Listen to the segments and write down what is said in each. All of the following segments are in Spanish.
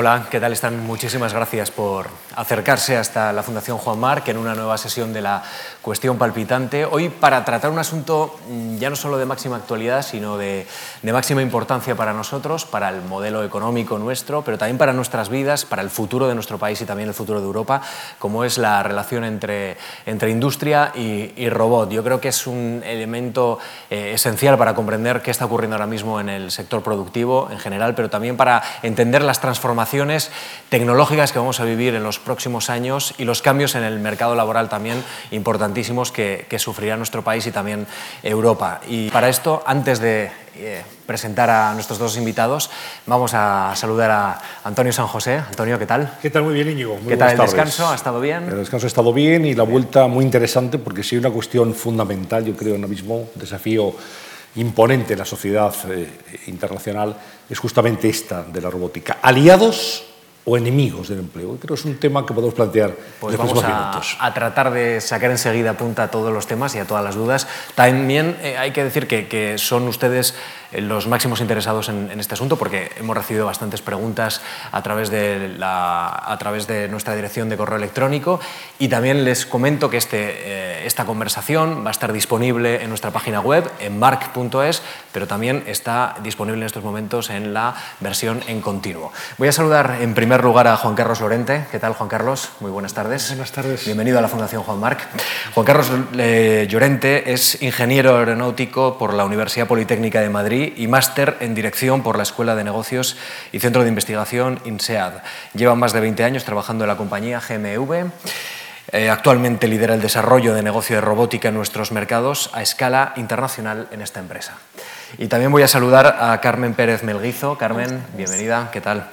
Hola, ¿qué tal están? Muchísimas gracias por acercarse hasta la Fundación Juan Marc en una nueva sesión de la cuestión palpitante. Hoy para tratar un asunto mm, ya no solo de máxima actualidad, sino de, máxima importancia para nosotros, para el modelo económico nuestro, pero también para nuestras vidas, para el futuro de nuestro país y también el futuro de Europa, como es la relación entre, entre industria y, robot. Yo creo que es un elemento eh, esencial para comprender qué está ocurriendo ahora mismo en el sector productivo en general, pero también para entender las transformaciones transformaciones tecnológicas que vamos a vivir en los próximos años y los cambios en el mercado laboral también importantísimos que, sufrirá nuestro país y también Europa. Y para esto, antes de eh, presentar a nuestros dos invitados, vamos a saludar a Antonio San José. Antonio, ¿qué tal? ¿Qué tal? Muy bien, Íñigo. Muy ¿Qué tal el descanso? ¿Ha estado bien? El descanso ha estado bien y la vuelta muy interesante porque sí hay una cuestión fundamental, yo creo, ahora mismo, desafío imponente en la sociedad eh, internacional es justamente esta de la robótica. Aliados o enemigos del empleo. Creo que es un tema que podemos plantear pues en vamos a, a, tratar de sacar enseguida punta a todos los temas y a todas las dudas. También eh, hay que decir que, que son ustedes los máximos interesados en, este asunto porque hemos recibido bastantes preguntas a través, de la, a través de nuestra dirección de correo electrónico y también les comento que este, eh, esta conversación va a estar disponible en nuestra página web, en mark.es, pero también está disponible en estos momentos en la versión en continuo. Voy a saludar en primer lugar a Juan Carlos Lorente. ¿Qué tal, Juan Carlos? Muy buenas tardes. Buenas tardes. Bienvenido a la Fundación Juan Marc. Juan Carlos eh, Llorente es ingeniero aeronáutico por la Universidad Politécnica de Madrid y máster en dirección por la Escuela de Negocios y Centro de Investigación INSEAD. Lleva más de 20 años trabajando en la compañía GMV. Eh, actualmente lidera el desarrollo de negocio de robótica en nuestros mercados a escala internacional en esta empresa. Y también voy a saludar a Carmen Pérez Melguizo. Carmen, bienvenida, ¿qué tal?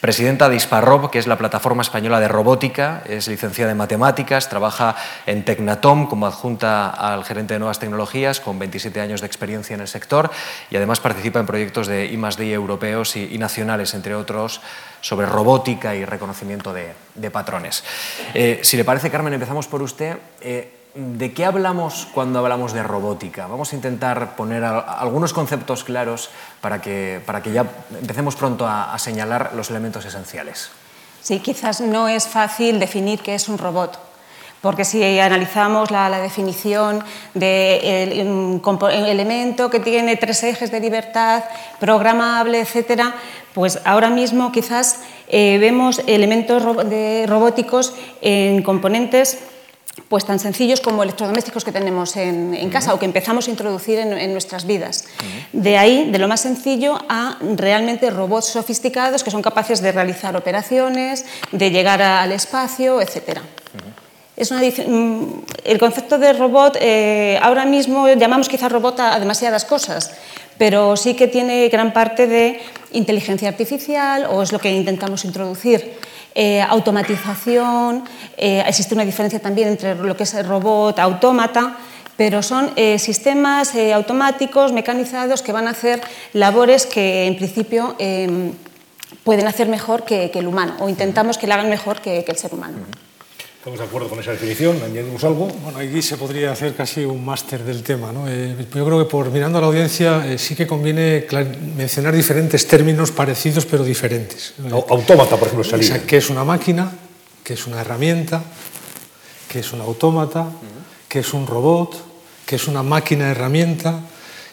Presidenta de Isparrob, que es la plataforma española de robótica, es licenciada en matemáticas, trabaja en Tecnatom como adjunta al gerente de nuevas tecnologías, con 27 años de experiencia en el sector y además participa en proyectos de I+D europeos y, nacionales, entre otros, sobre robótica y reconocimiento de, patrones. Eh, si le parece, Carmen, empezamos por usted. Eh, ¿De qué hablamos cuando hablamos de robótica? Vamos a intentar poner algunos conceptos claros para que, para que ya empecemos pronto a, señalar los elementos esenciales. Sí, quizás no es fácil definir qué es un robot, porque si analizamos la, definición de elemento que tiene tres ejes de libertad, programable, etcétera, pues ahora mismo quizás eh, vemos elementos robóticos en componentes pues tan sencillos como electrodomésticos que tenemos en, casa o que empezamos a introducir en, nuestras vidas. De ahí, de lo más sencillo, a realmente robots sofisticados que son capaces de realizar operaciones, de llegar al espacio, etc. Es mm, el concepto de robot, eh, ahora mismo llamamos quizá robot a demasiadas cosas, pero sí que tiene gran parte de inteligencia artificial o es lo que intentamos introducir. Eh, automatización, eh, existe una diferencia también entre lo que es el robot, autómata, pero son eh, sistemas automáticos, mecanizados, que van a hacer labores que en principio pueden hacer mejor que, el humano, o intentamos que lo hagan mejor que el ser humano. Estamos de acuerdo con esa definición, añadimos algo. Bueno, aquí se podría hacer casi un máster del tema. ¿no? Eh, yo creo que por mirando a la audiencia eh, sí que conviene mencionar diferentes términos parecidos pero diferentes. Autómata, por ejemplo, salida. O ¿Qué es una máquina? ¿Qué es una herramienta? ¿Qué es un autómata? ¿Qué es un robot? ¿Qué es una máquina herramienta?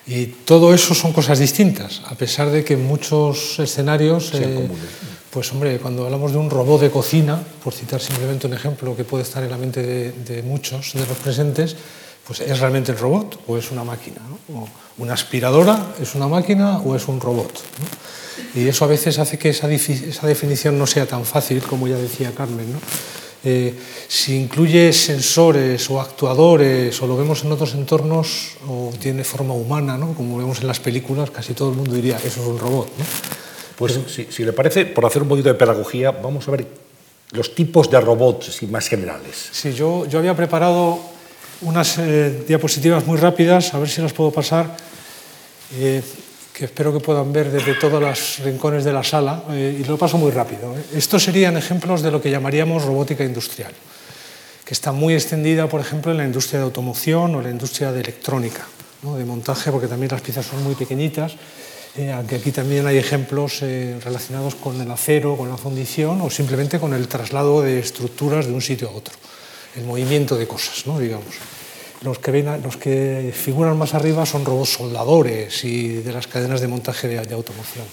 Y todo eso son cosas distintas, a pesar de que en muchos escenarios... Eh, pues hombre, cuando hablamos de un robot de cocina, por citar simplemente un ejemplo que puede estar en la mente de, muchos de los presentes, pues es realmente el robot o es una máquina. O una aspiradora es una máquina o es un robot. Y eso a veces hace que esa, definición no sea tan fácil, como ya decía Carmen. Eh, si incluye sensores o actuadores o lo vemos en otros entornos o tiene forma humana, ¿no? como vemos en las películas, casi todo el mundo diría eso es un robot. Pues si, le parece, por hacer un poquito de pedagogía, vamos a ver los tipos de robots más generales. Sí, yo, yo había preparado unas eh, diapositivas muy rápidas, a ver si las puedo pasar, eh, que espero que puedan ver desde todos los rincones de la sala, eh, y lo paso muy rápido. Estos serían ejemplos de lo que llamaríamos robótica industrial, que está muy extendida, por ejemplo, en la industria de automoción o la industria de electrónica, de montaje, porque también las piezas son muy pequeñitas Eh, aquí también hay ejemplos eh, relacionados con el acero, con la fundición o simplemente con el traslado de estructuras de un sitio a otro, el movimiento de cosas, ¿no? digamos. Los que, ven, los que figuran más arriba son robots soldadores y de las cadenas de montaje de, automoción.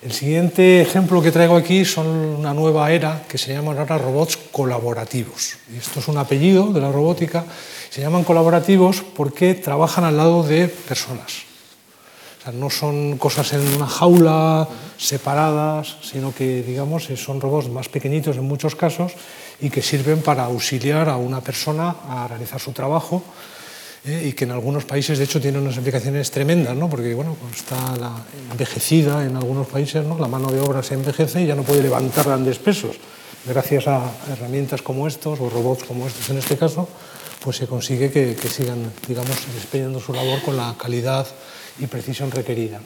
El siguiente ejemplo que traigo aquí son una nueva era que se llaman ahora robots colaborativos. Esto es un apellido de la robótica. Se llaman colaborativos porque trabajan al lado de personas. No son cosas en una jaula separadas, sino que digamos son robots más pequeñitos en muchos casos y que sirven para auxiliar a una persona a realizar su trabajo ¿eh? y que en algunos países de hecho tienen unas aplicaciones tremendas, ¿no? porque bueno, está la envejecida en algunos países, ¿no? la mano de obra se envejece y ya no puede levantar grandes pesos. Gracias a herramientas como estos, o robots como estos en este caso, pues se consigue que, que sigan digamos, desempeñando su labor con la calidad y precisión requerida.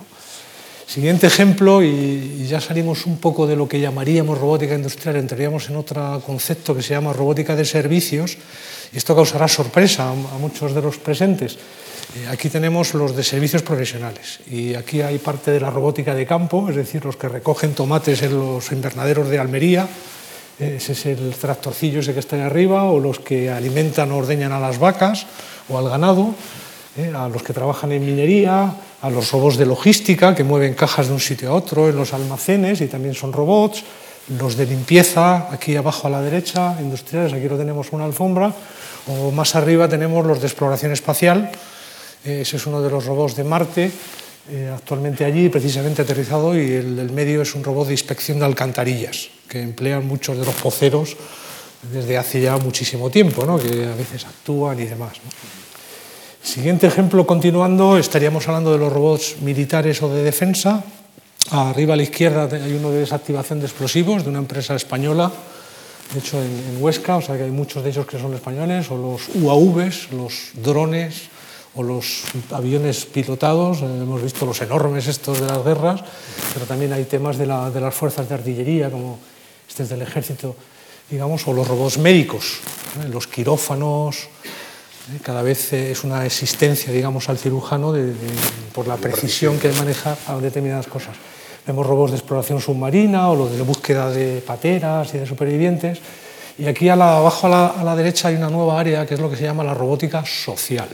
Siguiente ejemplo, y, ya salimos un poco de lo que llamaríamos robótica industrial, entraríamos en otro concepto que se llama robótica de servicios, y esto causará sorpresa a, muchos de los presentes. Eh, aquí tenemos los de servicios profesionales, y aquí hay parte de la robótica de campo, es decir, los que recogen tomates en los invernaderos de Almería, ese es el tractorcillo ese que está ahí arriba, o los que alimentan o ordeñan a las vacas o al ganado, eh, a los que trabajan en minería, a los robots de logística que mueven cajas de un sitio a otro en los almacenes y también son robots, los de limpieza, aquí abajo a la derecha, industriales, aquí lo tenemos una alfombra, o más arriba tenemos los de exploración espacial, eh, ese es uno de los robots de Marte, eh, actualmente allí, precisamente aterrizado, y el del medio es un robot de inspección de alcantarillas, que emplean muchos de los poceros desde hace ya muchísimo tiempo, ¿no? que a veces actúan y demás. Siguiente ejemplo, continuando, estaríamos hablando de los robots militares o de defensa. Arriba a la izquierda hay uno de desactivación de explosivos de una empresa española, de hecho en, Huesca, o sea que hay muchos de ellos que son españoles, o los UAVs, los drones o los aviones pilotados, eh, hemos visto los enormes estos de las guerras, pero también hay temas de, de las fuerzas de artillería, como este es del ejército, digamos, o los robots médicos, ¿eh? los quirófanos. Cada vez eh, es una existencia, digamos, al cirujano por la precisión que maneja a determinadas cosas. Vemos robots de exploración submarina o los de búsqueda de pateras y de supervivientes. Y aquí abajo a la, derecha hay una nueva área que es lo que se llama la robótica social.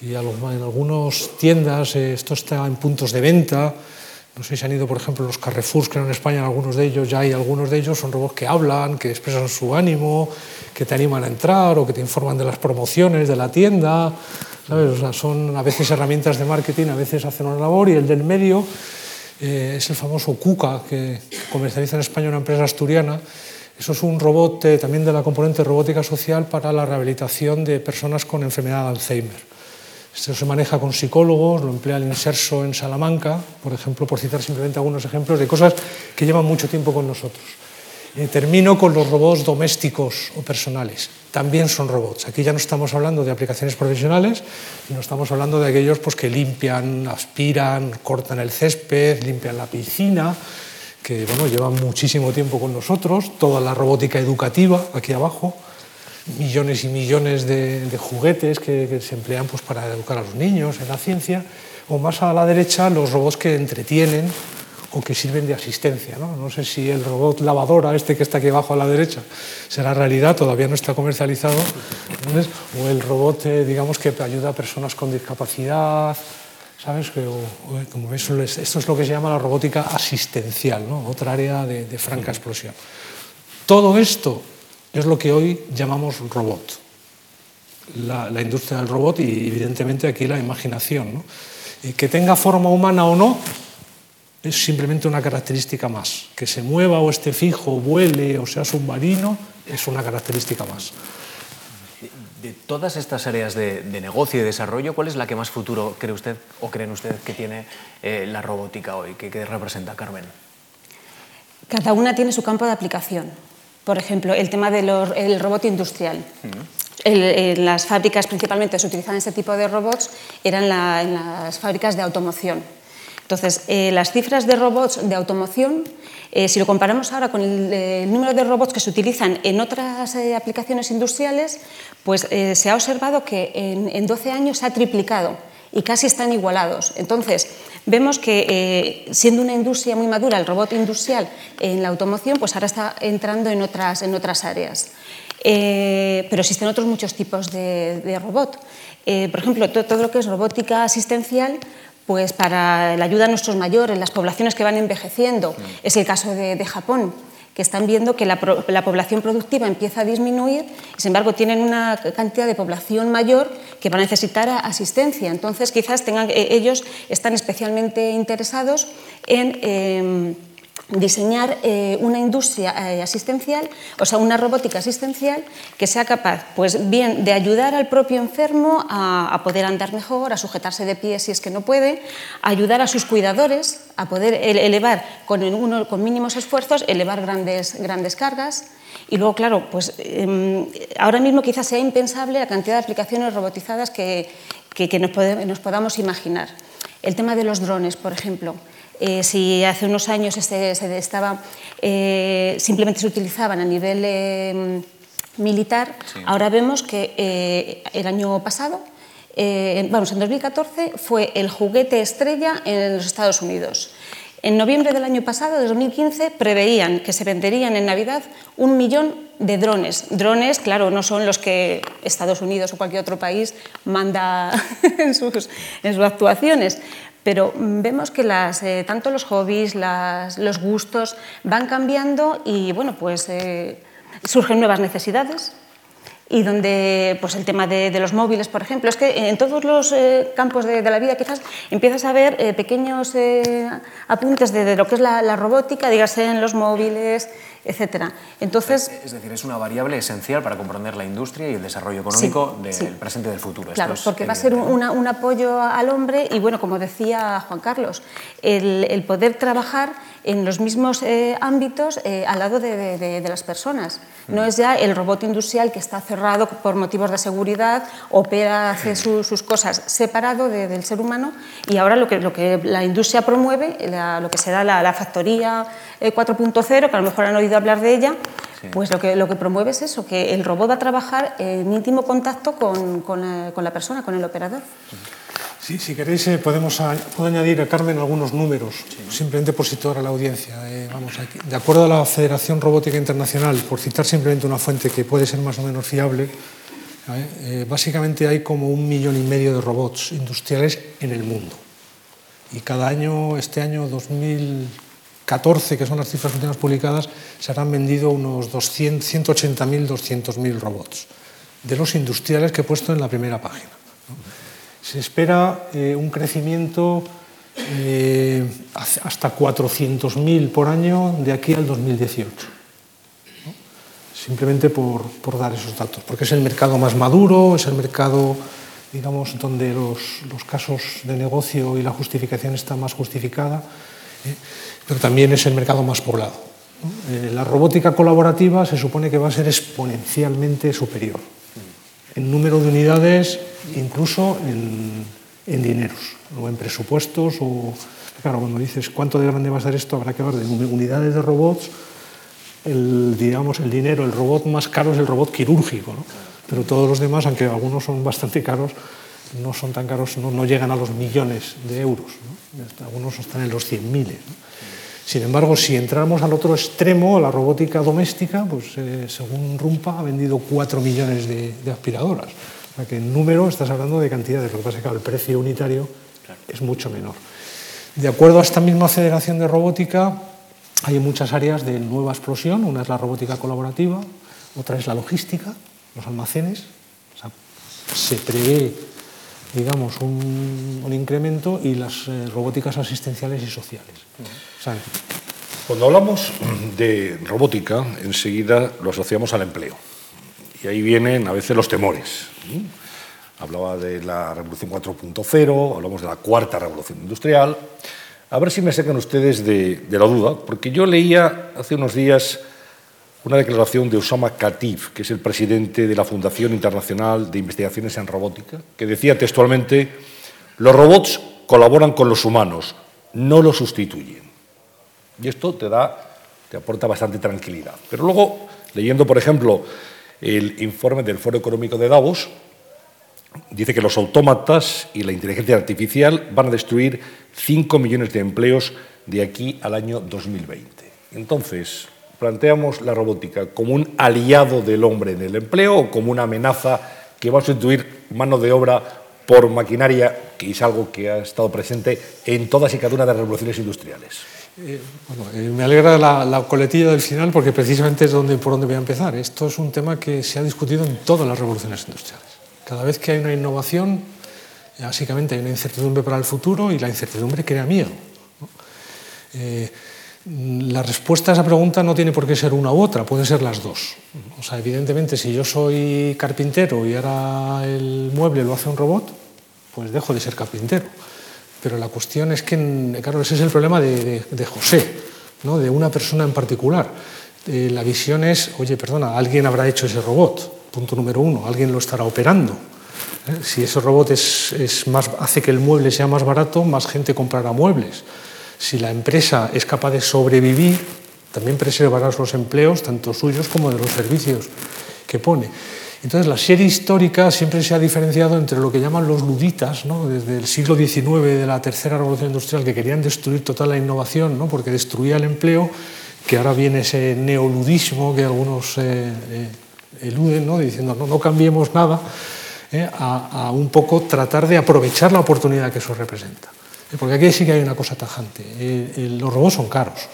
Y en algunas tiendas eh, esto está en puntos de venta, no sé si han ido, por ejemplo, los Carrefours, que en España, algunos de ellos, ya hay algunos de ellos, son robots que hablan, que expresan su ánimo, que te animan a entrar o que te informan de las promociones de la tienda. ¿sabes? Son a veces herramientas de marketing, a veces hacen una labor y el del medio eh, es el famoso KUKA, que comercializa en España una empresa asturiana. Eso es un robot eh, también de la componente robótica social para la rehabilitación de personas con enfermedad de Alzheimer. Esto se maneja con psicólogos, lo emplea el Inserso en Salamanca, por ejemplo, por citar simplemente algunos ejemplos de cosas que llevan mucho tiempo con nosotros. Eh, termino con los robots domésticos o personales. También son robots. Aquí ya no estamos hablando de aplicaciones profesionales, sino estamos hablando de aquellos pues, que limpian, aspiran, cortan el césped, limpian la piscina, que bueno, llevan muchísimo tiempo con nosotros. Toda la robótica educativa, aquí abajo millones y millones de, juguetes que, se emplean pues, para educar a los niños en la ciencia, o más a la derecha los robots que entretienen o que sirven de asistencia. No, no sé si el robot lavadora, este que está aquí abajo a la derecha, será realidad, todavía no está comercializado, o el robot, eh, digamos, que ayuda a personas con discapacidad, ¿sabes? como ves, esto es lo que se llama la robótica asistencial, ¿no? otra área de, de franca explosión. Todo esto es lo que hoy llamamos robot. La, industria del robot y evidentemente aquí la imaginación. Y que tenga forma humana o no es simplemente una característica más. Que se mueva o esté fijo, vuele o sea submarino es una característica más. De todas estas áreas de, negocio y desarrollo, ¿cuál es la que más futuro cree usted o creen ustedes que tiene eh, la robótica hoy? ¿Qué, ¿Qué representa Carmen? Cada una tiene su campo de aplicación. Por ejemplo, el tema del robot industrial. en las fábricas principalmente se utilizaban este tipo de robots, eran en las fábricas de automoción. Entonces, eh, las cifras de robots de automoción, eh, si lo comparamos ahora con el, número de robots que se utilizan en otras eh, aplicaciones industriales, pues se ha observado que en, en 12 años se ha triplicado y casi están igualados. Entonces, vemos que eh, siendo una industria muy madura, el robot industrial en la automoción, pues ahora está entrando en otras, en otras áreas. Eh, pero existen otros muchos tipos de, robot. Eh, por ejemplo, todo, lo que es robótica asistencial, pues para la ayuda a nuestros mayores, las poblaciones que van envejeciendo, es el caso de Japón que están viendo que la, población productiva empieza a disminuir y, sin embargo, tienen una cantidad de población mayor que va a necesitar asistencia. Entonces, quizás eh, ellos están especialmente interesados en... Em, diseñar eh, una industria eh, asistencial, o sea, una robótica asistencial que sea capaz, pues bien, de ayudar al propio enfermo a, poder andar mejor, a sujetarse de pie si es que no puede, ayudar a sus cuidadores a poder elevar con, uno, mínimos esfuerzos, elevar grandes, grandes cargas. Y luego, claro, pues em, ahora mismo quizás sea impensable la cantidad de aplicaciones robotizadas que, que, nos podamos imaginar. El tema de los drones, por ejemplo. Eh, si hace unos años este, se estaba, eh, simplemente se utilizaban a nivel eh, militar, ahora vemos que el año pasado, vamos, en 2014, fue el juguete estrella en los Estados Unidos. En noviembre del año pasado, de 2015, preveían que se venderían en Navidad un millón de drones. Drones, claro, no son los que Estados Unidos o cualquier otro país manda en sus, en sus actuaciones, pero vemos que las, eh, tanto los hobbies, las, los gustos van cambiando y bueno, pues eh, surgen nuevas necesidades y donde pues el tema de, los móviles, por ejemplo, es que en todos los eh, campos de, la vida quizás empiezas a ver pequeños apuntes de, lo que es la, la robótica, dígase en los móviles, etcétera. Entonces, es decir, es una variable esencial para comprender la industria y el desarrollo económico del presente y del futuro. Claro, porque va a ser un, apoyo al hombre y, bueno, como decía Juan Carlos, el, poder trabajar en los mismos eh, ámbitos eh, al lado de, las personas. No es ya el robot industrial que está cerrado por motivos de seguridad, opera, hace sus cosas separado del ser humano y ahora lo que, lo que la industria promueve, lo que será la, la factoría 4.0, eh, que a lo mejor han oído hablar de ella, pues lo que, lo que promueve es eso, que el robot va a trabajar en íntimo contacto con, con, la, persona, con el operador. Sí, si queréis eh, podemos puedo añadir a Carmen algunos números, simplemente por situar a la audiencia. Eh, vamos, aquí. De acuerdo a la Federación Robótica Internacional, por citar simplemente una fuente que puede ser más o menos fiable, básicamente hay como un millón y medio de robots industriales en el mundo. Y cada año, este año 2000 14, que son las cifras últimas publicadas, se habrán vendido unos 180.000, 200.000 robots, de los industriales que he puesto en la primera página. Se espera eh, un crecimiento eh, hasta 400.000 por año de aquí al 2018. Simplemente por, por, dar esos datos, porque es el mercado más maduro, es el mercado digamos, donde los, los casos de negocio y la justificación está más justificada. ¿eh? pero también es el mercado más poblado. La robótica colaborativa se supone que va a ser exponencialmente superior en número de unidades, incluso en, en dineros, o en presupuestos, o claro, cuando dices cuánto de grande va a ser esto, habrá que hablar de unidades de robots, el, digamos, el dinero, el robot más caro es el robot quirúrgico, ¿no? pero todos los demás, aunque algunos son bastante caros, no son tan caros, no, no llegan a los millones de euros, ¿no? algunos están en los cien miles. ¿no? Sin embargo, si entramos al otro extremo, a la robótica doméstica, pues eh, según Rumpa ha vendido 4 millones de, aspiradoras. O sea que en número estás hablando de cantidades, lo que pasa es que el precio unitario es mucho menor. De acuerdo a esta misma federación de robótica, hay muchas áreas de nueva explosión. Una es la robótica colaborativa, otra es la logística, los almacenes. se prevé digamos, un, incremento y las eh, robóticas asistenciales y sociales. Cuando hablamos de robótica, enseguida lo asociamos al empleo. Y ahí vienen a veces los temores. Hablaba de la revolución 4.0, hablamos de la cuarta revolución industrial. A ver si me sacan ustedes de, de la duda, porque yo leía hace unos días una declaración de Osama Khatib, que es el presidente de la Fundación Internacional de Investigaciones en Robótica, que decía textualmente, los robots colaboran con los humanos, no los sustituyen. Y esto te da, te aporta bastante tranquilidad. Pero luego, leyendo, por ejemplo, el informe del Foro Económico de Davos, dice que los autómatas y la inteligencia artificial van a destruir 5 millones de empleos de aquí al año 2020. Entonces, planteamos la robótica como un aliado del hombre en el empleo o como una amenaza que va a sustituir mano de obra por maquinaria, que es algo que ha estado presente en todas y cada una de las revoluciones industriales. Eh, eh, me alegra la, la, coletilla del final porque precisamente es por donde voy a empezar. Esto es un tema que se ha discutido en todas las revoluciones industriales. Cada vez que hay una innovación, básicamente hay una incertidumbre para el futuro y la incertidumbre crea miedo. Eh, la respuesta a esa pregunta no tiene por qué ser una u otra, pueden ser las dos. O sea, evidentemente, si yo soy carpintero y ahora el mueble lo hace un robot, pues dejo de ser carpintero. Pero la cuestión es que, claro, ese es el problema de, José, ¿no? de una persona en particular. Eh, la visión es, oye, perdona, alguien habrá hecho ese robot, punto número uno, alguien lo estará operando. ¿Eh? Si ese robot es más, hace que el mueble sea más barato, más gente comprará muebles. Si la empresa es capaz de sobrevivir, también preservará los empleos, tanto suyos como de los servicios que pone. Entonces, la serie histórica siempre se ha diferenciado entre lo que llaman los luditas, ¿no? desde el siglo XIX, de la tercera revolución industrial, que querían destruir toda la innovación, ¿no? porque destruía el empleo, que ahora viene ese neoludismo que algunos eh, eh, eluden, ¿no? diciendo no, no cambiemos nada, eh, a un poco tratar de aprovechar la oportunidad que eso representa. Porque aquí sí que hay una cosa tajante. los robots son caros.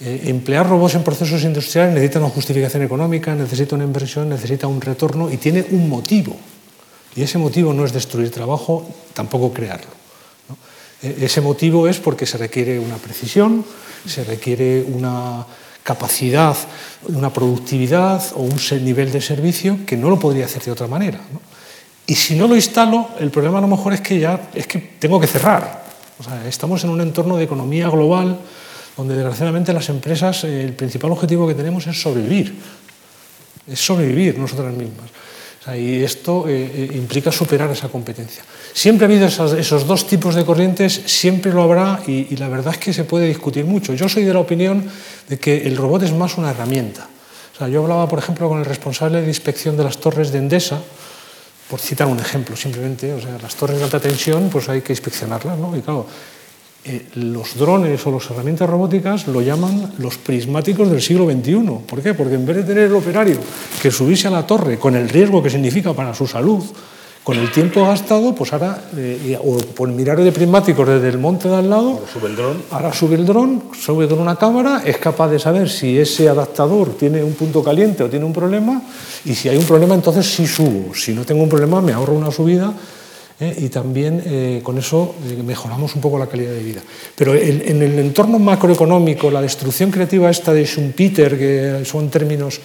Eh, emplear robots en procesos industriales necesita una justificación económica, necesita una inversión, necesita un retorno y tiene un motivo. Y ese motivo no es destruir trabajo, tampoco crearlo. E ese motivo es porque se requiere una precisión, se requiere una capacidad, una productividad o un nivel de servicio que no lo podría hacer de otra manera. ¿no? Y si no lo instalo, el problema a lo mejor es que ya es que tengo que cerrar. Estamos en un entorno de economía global donde desgraciadamente las empresas, eh, el principal objetivo que tenemos es sobrevivir, es sobrevivir nosotras mismas. Y esto eh, eh, implica superar esa competencia. Siempre ha habido esos dos tipos de corrientes, siempre lo habrá y, y, la verdad es que se puede discutir mucho. Yo soy de la opinión de que el robot es más una herramienta. O sea, yo hablaba, por ejemplo, con el responsable de inspección de las torres de Endesa, por citar un ejemplo simplemente, o sea, las torres de alta tensión, pues hay que inspeccionarlas, ¿no? Y claro, eh, los drones o las herramientas robóticas lo llaman los prismáticos del siglo XXI. ¿Por qué? Porque en vez de tener el operario que subirse a la torre con el riesgo que significa para su salud, con el tiempo gastado, pues ahora, eh, o por mirar de prismáticos desde el monte de al lado, ahora sube el dron, ahora sube el dron, sube con una cámara, es capaz de saber si ese adaptador tiene un punto caliente o tiene un problema, y si hay un problema, entonces sí subo. Si no tengo un problema, me ahorro una subida ¿eh? y también eh, con eso mejoramos un poco la calidad de vida. Pero el, en el entorno macroeconómico, la destrucción creativa esta de Schumpeter, que son términos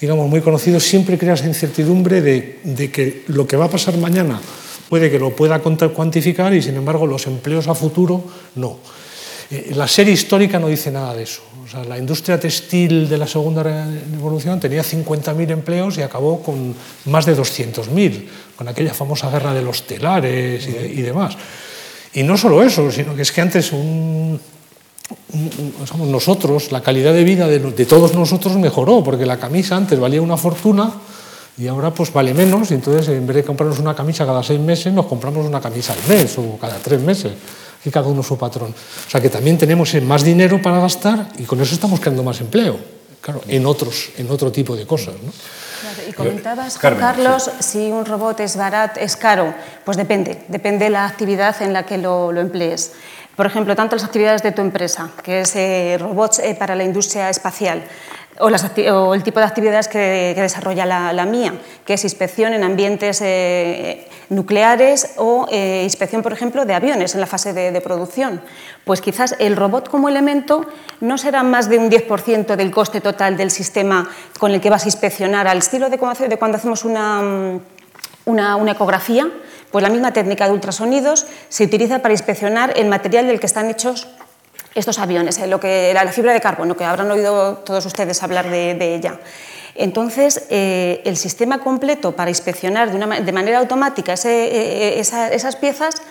digamos, muy conocidos, siempre crea esa incertidumbre de, de que lo que va a pasar mañana puede que lo pueda cuantificar y, sin embargo, los empleos a futuro no. La serie histórica no dice nada de eso. La industria textil de la segunda revolución tenía 50.000 empleos y acabó con más de 200.000, con aquella famosa guerra de los telares y, y, demás. Y no solo eso, sino que es que antes un, nosotros, la calidad de vida de, de, todos nosotros mejoró, porque la camisa antes valía una fortuna y ahora pues vale menos, y entonces en vez de comprarnos una camisa cada seis meses, nos compramos una camisa al mes o cada tres meses y cada uno su patrón. O sea que también tenemos más dinero para gastar y con eso estamos creando más empleo, claro, en, otros, en otro tipo de cosas. ¿no? Claro, y comentabas, Carmen, Carlos, sí. si un robot es barato, es caro, pues depende, depende de la actividad en la que lo, lo emplees. Por ejemplo, tanto las actividades de tu empresa, que es eh, robots eh, para la industria espacial, o, el tipo de actividades que, desarrolla la, mía, que es inspección en ambientes eh, nucleares o eh, inspección, por ejemplo, de aviones en la fase de, producción. Pues quizás el robot como elemento no será más de un 10% del coste total del sistema con el que vas a inspeccionar, al estilo de, de cuando hacemos una, una ecografía, pues la misma técnica de ultrasonidos se utiliza para inspeccionar el material del que están hechos estos aviones, eh, lo que, la, fibra de carbono, que habrán oído todos ustedes hablar de, ella. Entonces, eh, el sistema completo para inspeccionar de, manera automática eh, esa, esas piezas,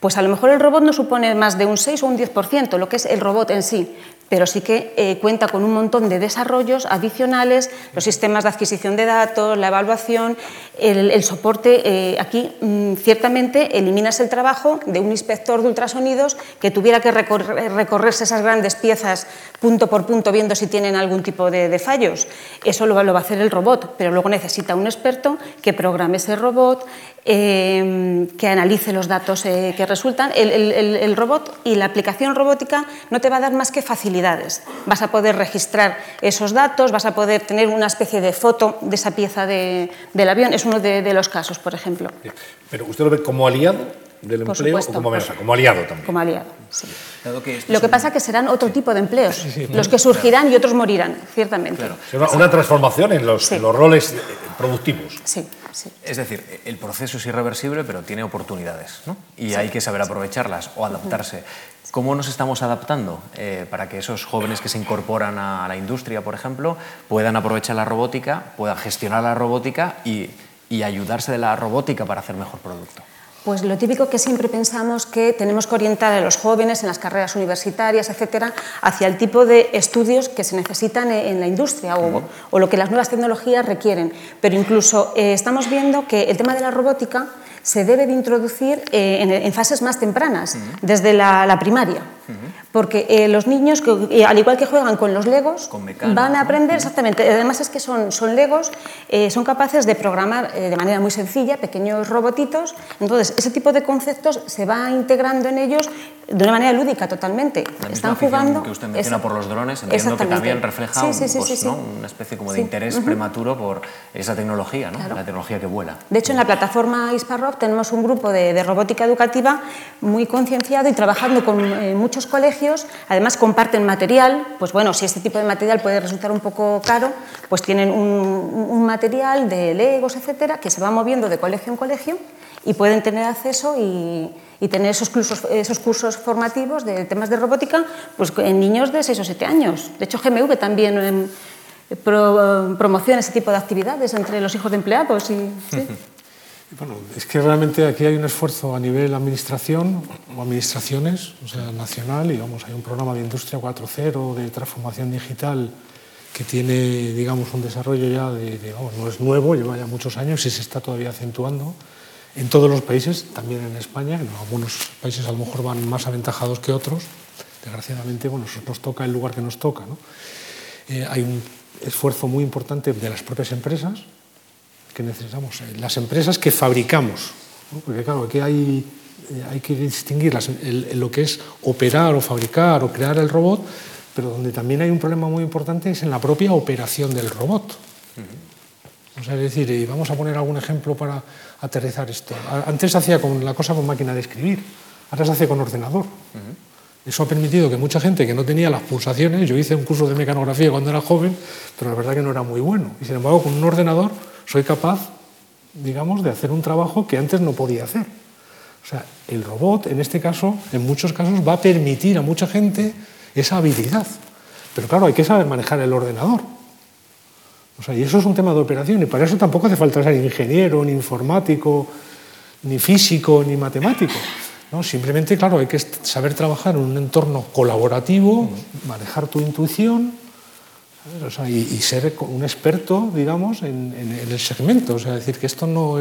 pues a lo mejor el robot no supone más de un 6 o un 10%, lo que es el robot en sí, pero sí que eh, cuenta con un montón de desarrollos adicionales, los sistemas de adquisición de datos, la evaluación, el, soporte. Eh, aquí, mm, ciertamente, eliminas el trabajo de un inspector de ultrasonidos que tuviera que recorrerse esas grandes piezas punto por punto viendo si tienen algún tipo de, fallos. Eso lo, va a hacer el robot, pero luego necesita un experto que programe ese robot, Em, que analice los datos eh, que resultan. El, robot y la aplicación robótica no te va a dar más que facilidades. Vas a poder registrar esos datos, vas a poder tener una especie de foto de esa pieza del avión. Es uno de, los casos, por ejemplo. Pero usted lo ve como aliado del empleo o como amenaza, como aliado también. Como aliado, sí. Lo que pasa es que serán otro tipo de empleos, los que surgirán y otros morirán, ciertamente. Una, transformación en los, en los roles productivos. Sí. Es decir, el proceso es irreversible, pero tiene oportunidades, ¿no? Y hay que saber aprovecharlas o adaptarse. ¿Cómo nos estamos adaptando eh, para que esos jóvenes que se incorporan a la industria, por ejemplo, puedan aprovechar la robótica, puedan gestionar la robótica y, y ayudarse de la robótica para hacer mejor producto? Pues lo típico que siempre pensamos que tenemos que orientar a los jóvenes en las carreras universitarias, etcétera, hacia el tipo de estudios que se necesitan en la industria o, lo que las nuevas tecnologías requieren. Pero incluso eh, estamos viendo que el tema de la robótica se debe de introducir eh, en, fases más tempranas, desde la, primaria. Porque eh, los niños, que, al igual que juegan con los legos, van a aprender exactamente. Además es que son, son legos, son capaces de programar de manera muy sencilla pequeños robotitos. Entonces, ese tipo de conceptos se va integrando en ellos de una manera lúdica totalmente. Están jugando. que usted menciona por los drones, entiendo que también refleja pues, una especie como de interés prematuro por esa tecnología, ¿no? la tecnología que vuela. De hecho, en la plataforma Isparrob tenemos un grupo de, robótica educativa muy concienciado y trabajando con eh, muchos colegios. Además, comparten material. Pues bueno, si este tipo de material puede resultar un poco caro, pues tienen un, un material de legos, etcétera, que se va moviendo de colegio en colegio y pueden tener acceso y, tener esos cursos, esos cursos formativos de temas de robótica pues, en niños de 6 o 7 años. De hecho, GMV también em, promociona ese tipo de actividades entre los hijos de empleados. Y, Bueno, es que realmente aquí hay un esfuerzo a nivel administración o administraciones, o sea, nacional, y vamos, hay un programa de Industria 4.0 de transformación digital que tiene, digamos, un desarrollo ya de, no es nuevo, lleva ya muchos años y se está todavía acentuando en todos los países, también en España, en algunos países a lo mejor van más aventajados que otros, desgraciadamente bueno, nos toca el lugar que nos toca. Eh, hay un esfuerzo muy importante de las propias empresas que necesitamos, eh, las empresas que fabricamos, porque claro, aquí hay, eh, hay que distinguir lo que es operar o fabricar o crear el robot, pero donde también hay un problema muy importante es en la propia operación del robot. O sea, es decir, y vamos a poner algún ejemplo para aterrizar esto. Antes se hacía con la cosa con máquina de escribir, ahora se hace con ordenador. Eso ha permitido que mucha gente que no tenía las pulsaciones, yo hice un curso de mecanografía cuando era joven, pero la verdad que no era muy bueno. Y sin embargo, con un ordenador soy capaz, digamos, de hacer un trabajo que antes no podía hacer. O sea, el robot, en este caso, en muchos casos, va a permitir a mucha gente esa habilidad. Pero claro, hay que saber manejar el ordenador. O sea, y eso es un tema de operación, y para eso tampoco hace falta ser ingeniero, ni informático, ni físico, ni matemático. ¿no? Simplemente, claro, hay que saber trabajar en un entorno colaborativo, manejar tu intuición y, ser un experto, digamos, en, el segmento. O sea, decir que esto no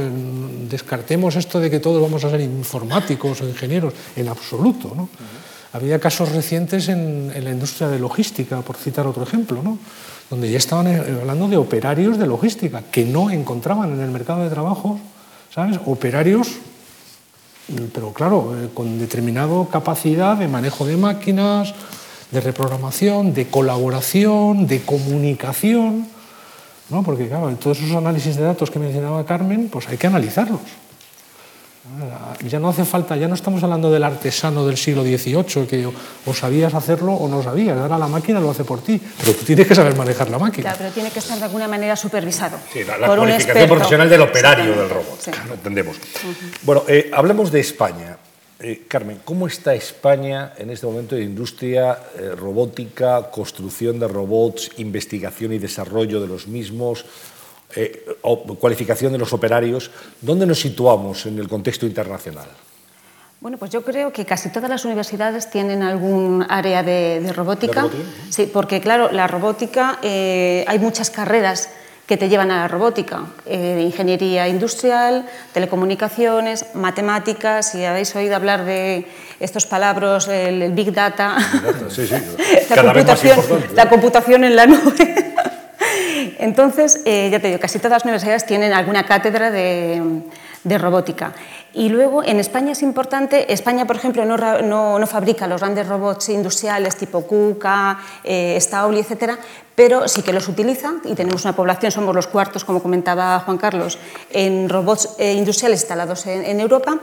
descartemos esto de que todos vamos a ser informáticos o ingenieros, en absoluto. ¿no? Había casos recientes en, en, la industria de logística, por citar otro ejemplo, ¿no? Donde ya estaban eh, hablando de operarios de logística que no encontraban en el mercado de trabajo, ¿sabes? Operarios, pero claro, eh, con determinada capacidad de manejo de máquinas, de reprogramación, de colaboración, de comunicación, ¿no? Porque claro, todos esos análisis de datos que mencionaba Carmen, pues hay que analizarlos. Ya no hace falta, ya no estamos hablando del artesano del siglo XVIII, que o sabías hacerlo o no sabías. Ahora la máquina lo hace por ti, pero tú tienes que saber manejar la máquina. Claro, pero tiene que estar de alguna manera supervisado. Sí, la, la cualificación profesional del operario del robot, sí. entendemos. Bueno, eh, hablemos de España. Eh, Carmen, ¿cómo está España en este momento de industria eh, robótica, construcción de robots, investigación y desarrollo de los mismos? Eh, cualificación de los operarios, ¿dónde nos situamos en el contexto internacional? Bueno, pues yo creo que casi todas las universidades tienen algún área de, robótica. Sí, porque claro, la robótica, eh, hay muchas carreras que te llevan a la robótica, eh, ingeniería industrial, telecomunicaciones, matemáticas, si habéis oído hablar de estos palabras, el, Big Data, la, computación, la computación en la nube. Entonces, eh, ya te digo, casi todas las universidades tienen alguna cátedra de, robótica. Y luego en España es importante, España por ejemplo no, no, no fabrica los grandes robots industriales tipo KUKA, eh, Stauli, etcétera, pero sí que los utiliza y tenemos una población, somos los cuartos, como comentaba Juan Carlos, en robots eh, industriales instalados en, Europa,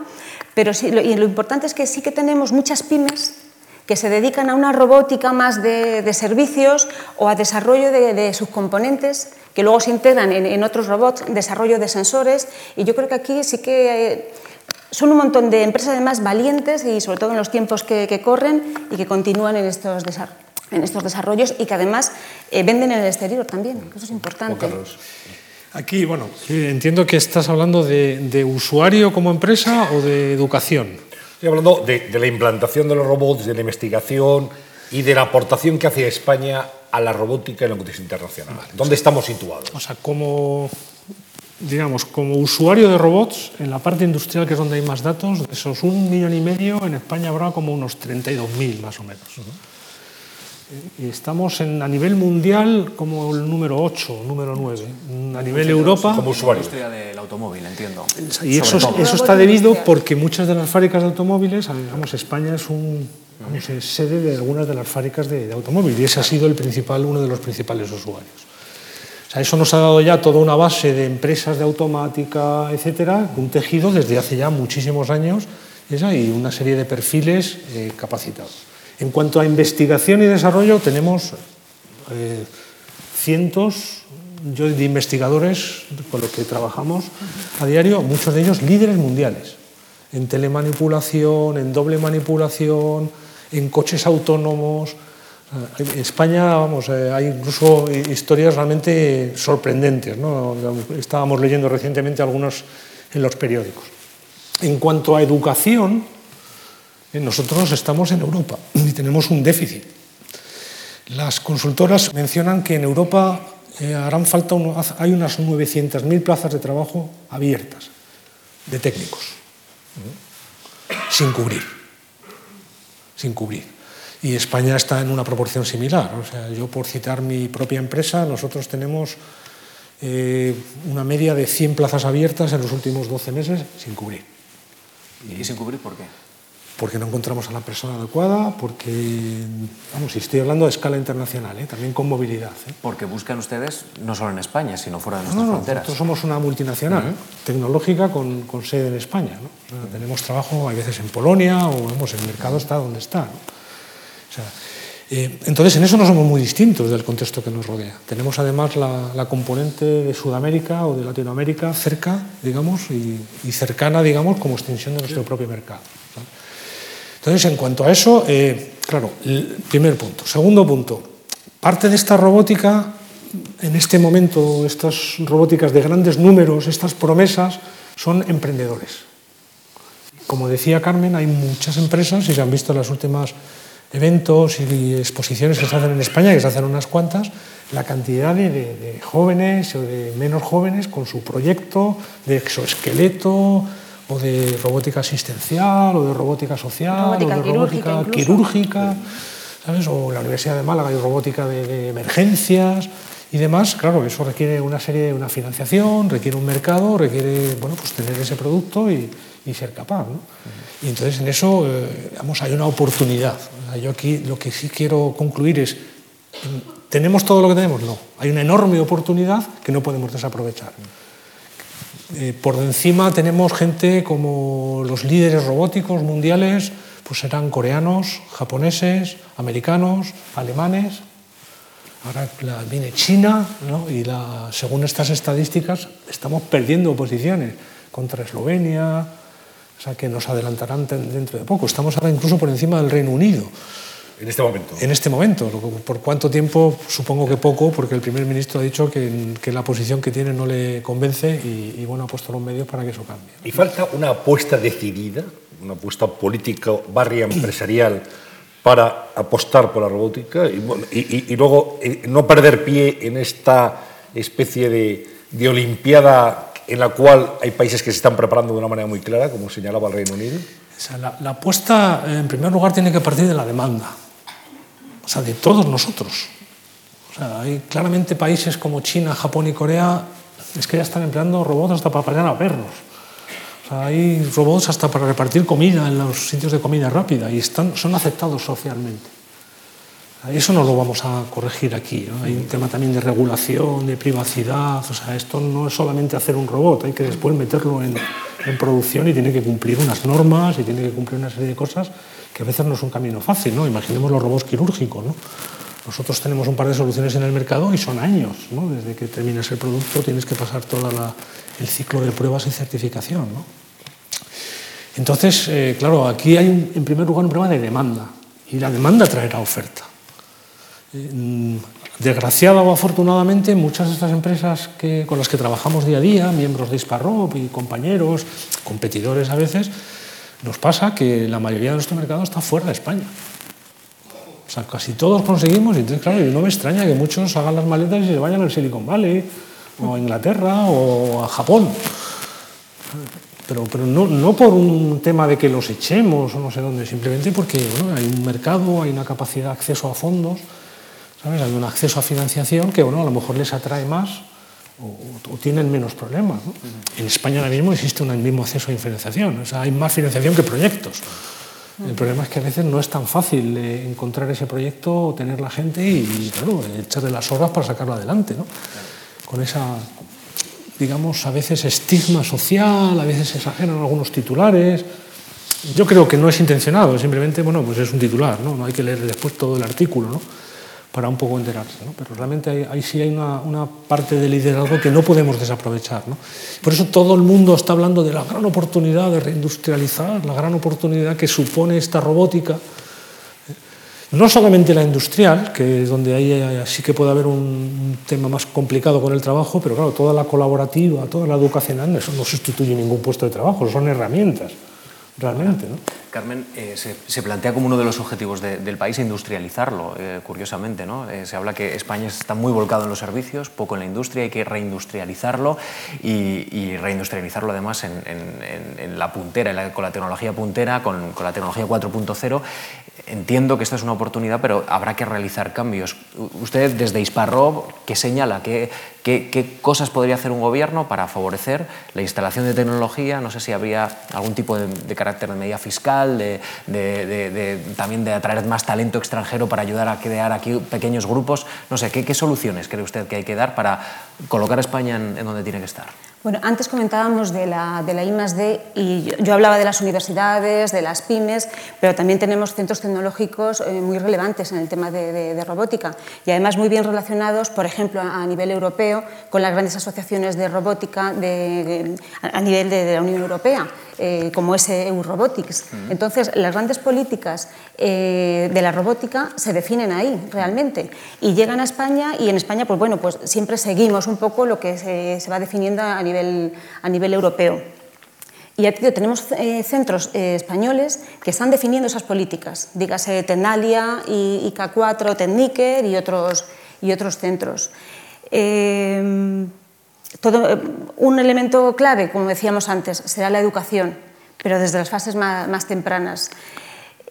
pero sí, lo, y lo importante es que sí que tenemos muchas pymes que se dedican a una robótica más de, servicios o a desarrollo de, subcomponentes que luego se integran en, otros robots, desarrollo de sensores. Y yo creo que aquí sí que eh, son un montón de empresas además valientes y sobre todo en los tiempos que, corren y que continúan en estos, en estos desarrollos y que además eh, venden en el exterior también, eso es importante. Aquí, bueno, entiendo que estás hablando de usuario como empresa o de educación. Estoy hablando de, la implantación de los robots, de la investigación y de la aportación que hace España a la robótica en el contexto internacional. ¿Dónde estamos situados? O sea, como, digamos, como usuario de robots, en la parte industrial, que es donde hay más datos, de esos un millón y medio, en España habrá como unos 32.000 más o menos. Y estamos en, a nivel mundial como el número 8, número 9. A nivel Europa. Como usuario. La industria del automóvil, entiendo. Y eso, eso está debido porque muchas de las fábricas de automóviles, digamos, España es un es sede de algunas de las fábricas de, de automóvil y ese ha sido el principal, uno de los principales usuarios. O sea, eso nos ha dado ya toda una base de empresas de automática, etcétera, un tejido desde hace ya muchísimos años esa, y una serie de perfiles eh, capacitados. En cuanto a investigación y desarrollo, tenemos eh, cientos de investigadores con los que trabajamos a diario, muchos de ellos líderes mundiales, en telemanipulación, en doble manipulación, en coches autónomos. Eh, en España, vamos, eh, hay incluso historias realmente sorprendentes. ¿no? Estábamos leyendo recientemente algunos en los periódicos. En cuanto a educación, nosotros estamos en Europa y tenemos un déficit. Las consultoras mencionan que en Europa eh, harán falta hay unas 900.000 plazas de trabajo abiertas de técnicos, sin cubrir, sin cubrir. Y España está en una proporción similar. O sea, yo por citar mi propia empresa, nosotros tenemos eh, una media de 100 plazas abiertas en los últimos 12 meses sin cubrir. ¿Y sin cubrir por qué? Porque no encontramos a la persona adecuada, porque, vamos, y estoy hablando de escala internacional, ¿eh? también con movilidad. ¿eh? Porque buscan ustedes no solo en España, sino fuera de nuestras no, no, fronteras. Nosotros somos una multinacional tecnológica con, con, sede en España. ¿no? Tenemos trabajo a veces en Polonia o vamos, el mercado está donde está. O sea, eh, entonces, en eso no somos muy distintos del contexto que nos rodea. Tenemos además la, la componente de Sudamérica o de Latinoamérica cerca, digamos, y, y cercana, digamos, como extensión de nuestro propio mercado. Entonces, en cuanto a eso, eh, claro, primer punto. Segundo punto, parte de esta robótica, en este momento, estas robóticas de grandes números, estas promesas, son emprendedores. Como decía Carmen, hay muchas empresas, y se han visto en los últimos eventos y exposiciones que se hacen en España, que se hacen unas cuantas, la cantidad de jóvenes o de menos jóvenes con su proyecto de exoesqueleto, o de robótica asistencial, o de robótica social, robótica o de quirúrgica robótica quirúrgica, ¿sabes? o la Universidad de Málaga hay robótica de, emergencias y demás. Claro, eso requiere una serie, una financiación, requiere un mercado, requiere bueno, pues tener ese producto y, y ser capaz. ¿no? Y entonces en eso eh, hay una oportunidad. Yo aquí lo que sí quiero concluir es, ¿tenemos todo lo que tenemos? No, hay una enorme oportunidad que no podemos desaprovechar. Eh, por encima tenemos gente como los líderes robóticos mundiales, pues serán coreanos, japoneses, americanos, alemanes. Ahora viene China, y según estas estadísticas estamos perdiendo posiciones contra Eslovenia, o sea que nos adelantarán dentro de poco. Estamos ahora incluso por encima del Reino Unido. En este momento. En este momento. ¿Por cuánto tiempo? Supongo que poco, porque el primer ministro ha dicho que, que la posición que tiene no le convence y, bueno, ha puesto los medios para que eso cambie. ¿Y falta una apuesta decidida una apuesta política barria empresarial para apostar por la robótica y, luego eh, no perder pie en esta especie de, de, olimpiada en la cual hay países que se están preparando de una manera muy clara, como señalaba el Reino Unido? la, la, apuesta, en primer lugar, tiene que partir de la demanda, o sea, de todos nosotros. O sea, hay claramente países como China, Japón y Corea es que ya están empleando robots hasta para parar a perros. O sea, hay robots hasta para repartir comida en los sitios de comida rápida y están, son aceptados socialmente. Eso no lo vamos a corregir aquí. Hay un tema también de regulación, de privacidad. O sea, esto no es solamente hacer un robot, hay que después meterlo en, en, producción y tiene que cumplir unas normas y tiene que cumplir una serie de cosas que a veces no es un camino fácil. ¿no? Imaginemos los robots quirúrgicos. ¿no? Nosotros tenemos un par de soluciones en el mercado y son años. ¿no? Desde que terminas el producto tienes que pasar todo el ciclo de pruebas y certificación. ¿no? Entonces, eh, claro, aquí hay en primer lugar un problema de demanda y la demanda traerá oferta. Eh, desgraciada o afortunadamente, muchas de estas empresas que, con las que trabajamos día a día, miembros de Isparrop y compañeros, competidores a veces, nos pasa que la mayoría de nuestro mercado está fuera de España. O sea, casi todos conseguimos, y entonces, claro, no me extraña que muchos hagan las maletas y se vayan al Silicon Valley, o a Inglaterra, o a Japón. Pero, pero no, no, por un tema de que los echemos o no sé dónde, simplemente porque bueno, hay un mercado, hay una capacidad de acceso a fondos, ¿sabes? hay un acceso a financiación que bueno, a lo mejor les atrae más o, o tienen menos problemas. ¿no? En España ahora mismo existe un mismo acceso a financiación, o sea, hay más financiación que proyectos. El problema es que a veces no es tan fácil eh, encontrar ese proyecto, tener la gente y, claro, echarle las horas para sacarlo adelante. ¿no? Con esa, digamos, a veces estigma social, a veces se exageran algunos titulares. Yo creo que no es intencionado, simplemente, bueno, pues es un titular, ¿no? No hay que leer después todo el artículo, ¿no? Para un poco enterarse, ¿no? Pero realmente ahí, sí hay una, una, parte del liderazgo que no podemos desaprovechar, ¿no? Por eso todo el mundo está hablando de la gran oportunidad de reindustrializar, la gran oportunidad que supone esta robótica, no solamente la industrial, que es donde ahí sí que puede haber un tema más complicado con el trabajo, pero claro, toda la colaborativa, toda la educacional, eso no sustituye ningún puesto de trabajo, son herramientas, realmente. ¿no? Carmen, eh, se, plantea como uno de los objetivos de, del país industrializarlo, eh, curiosamente. ¿no? Eh, se habla que España está muy volcado en los servicios, poco en la industria, hay que reindustrializarlo y, reindustrializarlo además en, la puntera, con la tecnología puntera, con, la tecnología 4.0. Entiendo que esta es una oportunidad, pero habrá que realizar cambios. Usted, desde Isparrob, ¿qué señala? ¿Qué, qué, cosas podría hacer un gobierno para favorecer la instalación de tecnología? No sé si habría algún tipo de, carácter de medida fiscal de, también de atraer más talento extranjero para ayudar a crear aquí pequeños grupos. No sé, ¿qué, soluciones cree usted que hay que dar para colocar a España en donde tiene que estar? Bueno, antes comentábamos de la, de la I +D y yo, yo, hablaba de las universidades, de las pymes, pero también tenemos centros tecnológicos eh, muy relevantes en el tema de, de, de, robótica y además muy bien relacionados, por ejemplo, a, a nivel europeo con las grandes asociaciones de robótica de, a nivel de, la Unión Europea, eh, como es EU Robotics. Entonces, las grandes políticas eh, de la robótica se definen ahí, realmente, y llegan a España y en España, pues bueno, pues siempre seguimos un poco lo que se, se va definiendo a nivel a nivel europeo. Y aquí tenemos eh, centros eh, españoles que están definiendo esas políticas, dígase Tenalia, y, IK4, Techniker y otros, y otros centros. Eh, todo, un elemento clave, como decíamos antes, será la educación, pero desde las fases más tempranas.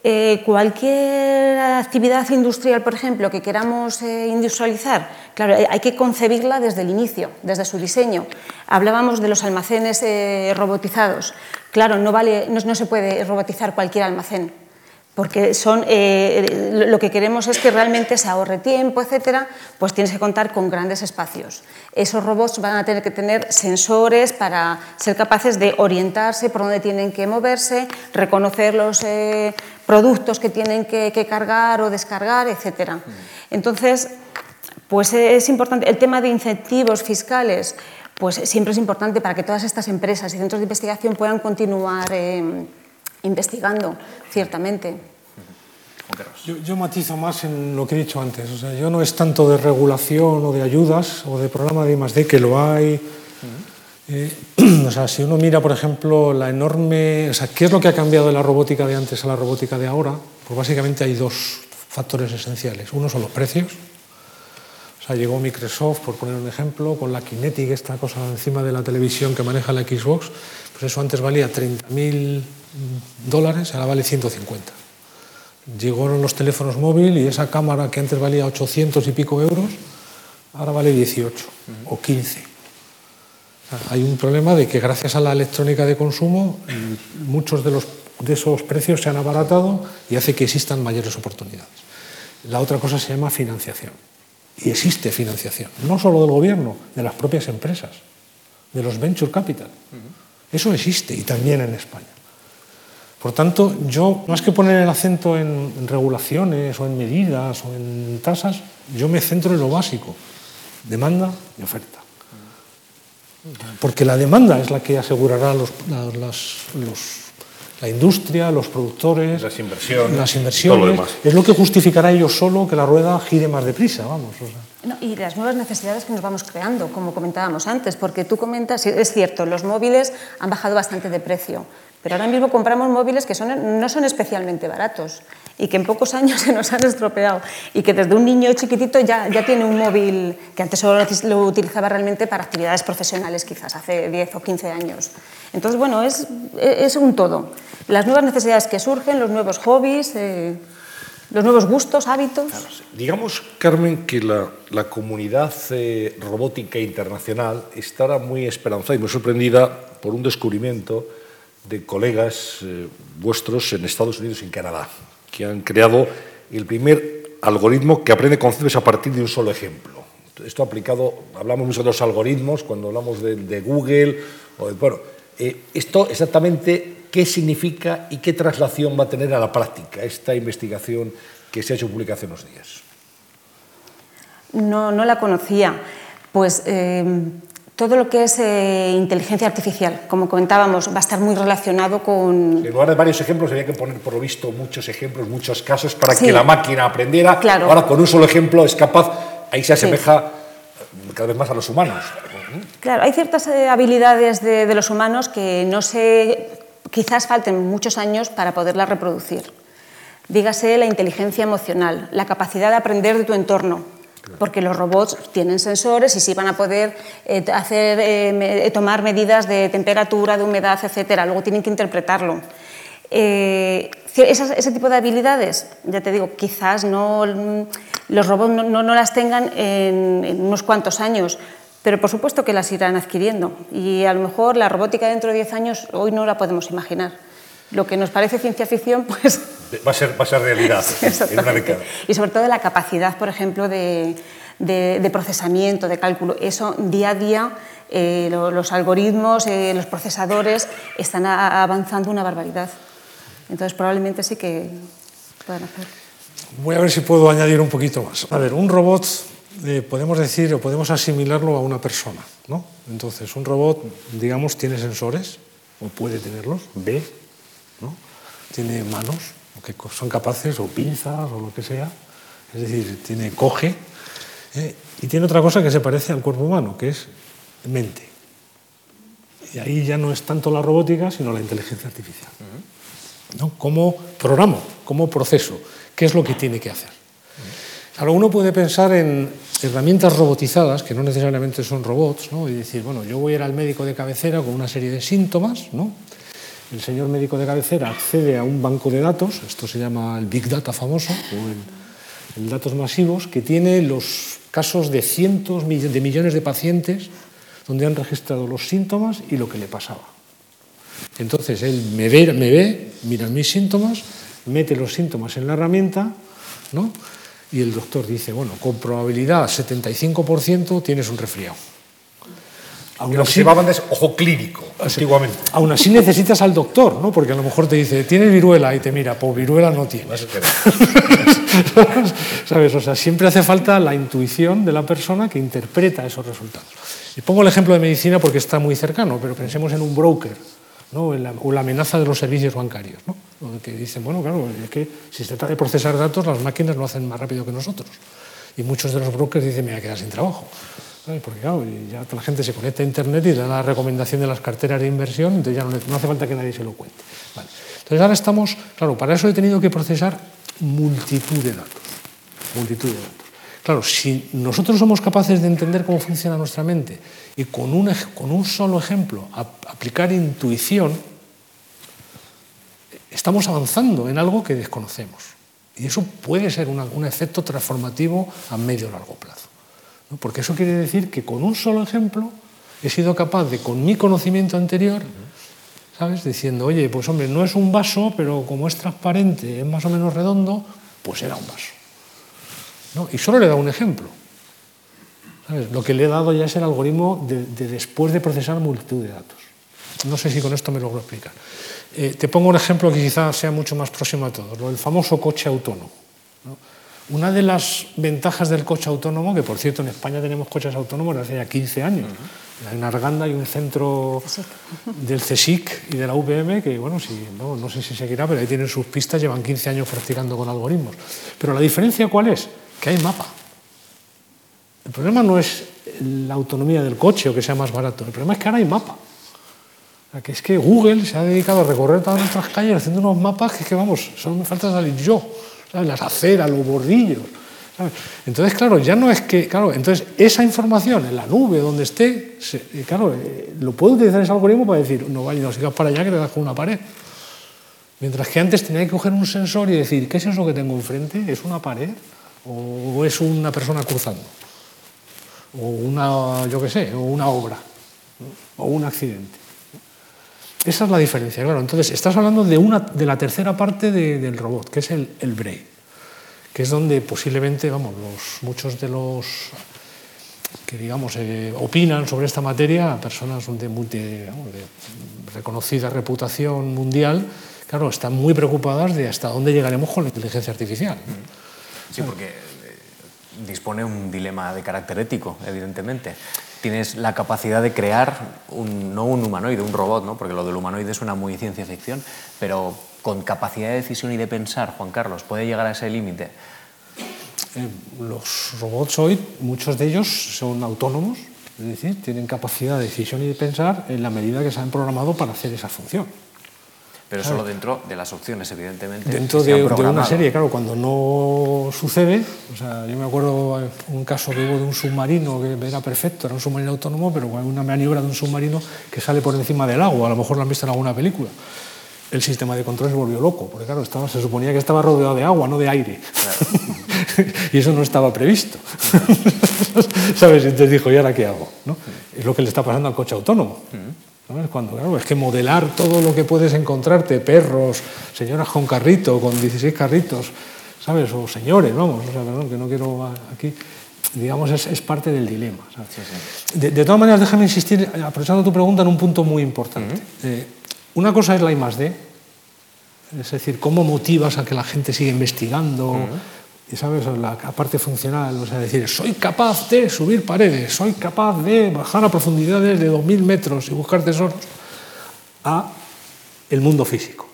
Eh, cualquier actividad industrial, por ejemplo, que queramos eh, industrializar, claro, hay que concebirla desde el inicio, desde su diseño. Hablábamos de los almacenes eh, robotizados. Claro, no, vale, no se puede robotizar cualquier almacén porque son, eh, lo que queremos es que realmente se ahorre tiempo, etcétera, pues tienes que contar con grandes espacios. Esos robots van a tener que tener sensores para ser capaces de orientarse por dónde tienen que moverse, reconocer los eh, productos que tienen que, cargar o descargar, etcétera. Entonces, pues es importante el tema de incentivos fiscales, pues siempre es importante para que todas estas empresas y centros de investigación puedan continuar. Eh, investigando, ciertamente. Yo, matizo más en lo que he dicho antes. O sea, yo no es tanto de regulación o de ayudas o de programa de I+D que lo hay. Eh, o sea, si uno mira, por ejemplo, la enorme... O sea, ¿qué es lo que ha cambiado de la robótica de antes a la robótica de ahora? Pues básicamente hay dos factores esenciales. Uno son los precios. O sea, llegó Microsoft, por poner un ejemplo, con la Kinetic, esta cosa encima de la televisión que maneja la Xbox, pues eso antes valía 30.000 dólares, ahora vale 150. Llegaron los teléfonos móviles y esa cámara que antes valía 800 y pico euros, ahora vale 18 o 15. Hay un problema de que gracias a la electrónica de consumo muchos de, los, de esos precios se han abaratado y hace que existan mayores oportunidades. La otra cosa se llama financiación. Y existe financiación, no solo del gobierno, de las propias empresas, de los venture capital. Eso existe y también en España. Por tanto, yo, más que poner el acento en regulaciones o en medidas o en tasas, yo me centro en lo básico, demanda y oferta. Porque la demanda es la que asegurará los, la industria, los productores, las inversiones, las inversiones es lo que justificará ellos solo que la rueda gire más deprisa, vamos. Y las nuevas necesidades que nos vamos creando, como comentábamos antes, porque tú comentas, es cierto, los móviles han bajado bastante de precio, pero ahora mismo compramos móviles que son, no son especialmente baratos y que en pocos años se nos han estropeado y que desde un niño chiquitito ya, ya tiene un móvil que antes solo lo utilizaba realmente para actividades profesionales, quizás hace 10 o 15 años. Entonces, bueno, es, es un todo. Las nuevas necesidades que surgen, los nuevos hobbies, eh, los nuevos gustos, hábitos. Digamos, Carmen, que la, la comunidad eh, robótica internacional estará muy esperanzada y muy sorprendida por un descubrimiento de colegas eh, vuestros en Estados Unidos y en Canadá, que han creado el primer algoritmo que aprende conceptos a partir de un solo ejemplo. Esto aplicado, hablamos mucho de los algoritmos cuando hablamos de, Google, bueno, eh, esto exactamente qué significa y qué traslación va a tener a la práctica esta investigación que se ha hecho pública hace unos días. No, no la conocía. Pues eh, todo lo que es eh, inteligencia artificial, como comentábamos, va a estar muy relacionado con... En lugar de varios ejemplos, había que poner, por lo visto, muchos ejemplos, muchos casos, para que la máquina aprendiera. Claro. Ahora, con un solo ejemplo, es capaz, ahí se asemeja cada vez más a los humanos. Claro, hay ciertas eh, habilidades de, de, los humanos que no sé, quizás falten muchos años para poderlas reproducir. Dígase la inteligencia emocional, la capacidad de aprender de tu entorno, porque los robots tienen sensores y sí van a poder eh, hacer, eh, tomar medidas de temperatura, de humedad, etcétera. Luego tienen que interpretarlo. Eh, ese, ese, tipo de habilidades, ya te digo, quizás no, los robots no, no, no las tengan en, en, unos cuantos años, pero por supuesto que las irán adquiriendo. Y a lo mejor la robótica dentro de 10 años hoy no la podemos imaginar. Lo que nos parece ciencia ficción, pues... Va a ser, va a ser realidad sí, en una década. Y sobre todo la capacidad, por ejemplo, de, de, de procesamiento, de cálculo. Eso día a día, eh, lo, los algoritmos, eh, los procesadores están a, avanzando una barbaridad. Entonces probablemente sí que puedan hacer. Voy a ver si puedo añadir un poquito más. A ver, un robot eh, podemos decir o podemos asimilarlo a una persona, ¿no? Entonces, un robot, digamos, tiene sensores, o puede tenerlos, ve, ¿no? tiene manos, que son capaces, o pinzas, o lo que sea, es decir, tiene coge, ¿eh? y tiene otra cosa que se parece al cuerpo humano, que es mente. Y ahí ya no es tanto la robótica, sino la inteligencia artificial. ¿no? ¿Cómo programo? ¿Cómo proceso? ¿Qué es lo que tiene que hacer? Ahora, uno puede pensar en herramientas robotizadas, que no necesariamente son robots, ¿no? y decir, bueno, yo voy a ir al médico de cabecera con una serie de síntomas, ¿no? el señor médico de cabecera accede a un banco de datos, esto se llama el Big Data famoso, o el, el datos masivos, que tiene los casos de cientos de millones de pacientes donde han registrado los síntomas y lo que le pasaba. Entonces él me ve, me ve mira mis síntomas, mete los síntomas en la herramienta, ¿no? Y el doctor dice, bueno, con probabilidad 75% tienes un resfriado. Aún lo que llamaban es ojo clínico, antiguamente. Aún así necesitas al doctor, ¿no? Porque a lo mejor te dice, tienes viruela, y te mira, pues viruela no tienes. ¿Sabes? O sea, siempre hace falta la intuición de la persona que interpreta esos resultados. Y pongo el ejemplo de medicina porque está muy cercano, pero pensemos en un broker, ¿no? La, o la amenaza de los servicios bancarios, ¿no? Que dicen, bueno, claro, es que si se trata de procesar datos, las máquinas lo hacen más rápido que nosotros. Y muchos de los brokers dicen, me voy a quedar sin trabajo. Porque claro, ya la gente se conecta a Internet y da la recomendación de las carteras de inversión, entonces ya no, hace falta que nadie se lo cuente. Entonces ahora estamos, claro, para eso he tenido que procesar multitud de datos, multitud de datos. Claro, si nosotros somos capaces de entender cómo funciona nuestra mente y con un, con un solo ejemplo aplicar intuición, estamos avanzando en algo que desconocemos. Y eso puede ser un efecto transformativo a medio o largo plazo. Porque eso quiere decir que con un solo ejemplo he sido capaz de, con mi conocimiento anterior, ¿sabes? Diciendo, oye, pues hombre, no es un vaso, pero como es transparente, es más o menos redondo, pues era un vaso. Y solo le he dado un ejemplo. Lo que le he dado ya es el algoritmo de, después de procesar multitud de datos. No sé si con esto me logro explicar. Eh, te pongo un ejemplo que quizás sea mucho más próximo a todos, lo del famoso coche autónomo. Una de las ventajas del coche autónomo, que por cierto en España tenemos coches autónomos desde hace ya 15 años, en Arganda hay un centro del CSIC y de la UPM que, bueno, si, no, no sé si seguirá, pero ahí tienen sus pistas, llevan 15 años practicando con algoritmos. Pero la diferencia cuál es? que hay mapa. El problema no es la autonomía del coche o que sea más barato, el problema es que ahora hay mapa. Que es que Google se ha dedicado a recorrer todas nuestras calles haciendo unos mapas que, es que vamos, solo me falta salir yo, las aceras, los bordillos. Entonces, claro, ya no es que, claro, entonces esa información en la nube donde esté, eh, claro, eh, lo puedo utilizar ese algoritmo para decir, no vaya, no sigas para allá que te das con una pared. Mientras que antes tenía que coger un sensor y decir, ¿qué es eso que tengo enfrente? ¿Es una pared? o es una persona cruzando, o una, yo qué sé, o una obra, o un accidente. Esa es la diferencia, claro. Entonces, estás hablando de, una, de la tercera parte del robot, que es el, el brain, que es donde posiblemente, vamos, los, muchos de los que, digamos, eh, opinan sobre esta materia, personas de, de reconocida reputación mundial, claro, están muy preocupadas de hasta dónde llegaremos con la inteligencia artificial. Sí, porque eh, dispone un dilema de carácter ético, evidentemente. Tienes la capacidad de crear un, no un humanoide, un robot, ¿no? porque lo del humanoide suena muy ciencia ficción, pero con capacidad de decisión y de pensar, Juan Carlos, ¿puede llegar a ese límite? Eh, los robots hoy, muchos de ellos son autónomos, es decir, tienen capacidad de decisión y de pensar en la medida que se han programado para hacer esa función. Pero solo dentro de las opciones, evidentemente. Dentro de, una serie, claro, cuando no sucede, o sea, yo me acuerdo un caso que hubo de un submarino que era perfecto, era un submarino autónomo, pero una maniobra de un submarino que sale por encima del agua, a lo mejor lo han visto en alguna película. El sistema de control se volvió loco, porque claro, estaba, se suponía que estaba rodeado de agua, no de aire. y eso no estaba previsto. ¿Sabes? Entonces dijo, ¿y ahora qué hago? ¿No? Es lo que le está pasando al coche autónomo. Cuando, claro, es que modelar todo lo que puedes encontrarte, perros, señoras con carrito, con 16 carritos, ¿sabes? O señores, vamos, o sea, perdón, que no quiero aquí, digamos, es, parte del dilema. De, todas maneras, déjame insistir, aprovechando tu pregunta, en un punto muy importante. Eh, una cosa es la I más D, es decir, cómo motivas a que la gente siga investigando, y sabes, la parte funcional, o sea, decir, soy capaz de subir paredes, soy capaz de bajar a profundidades de 2.000 metros y buscar tesoros, a el mundo físico,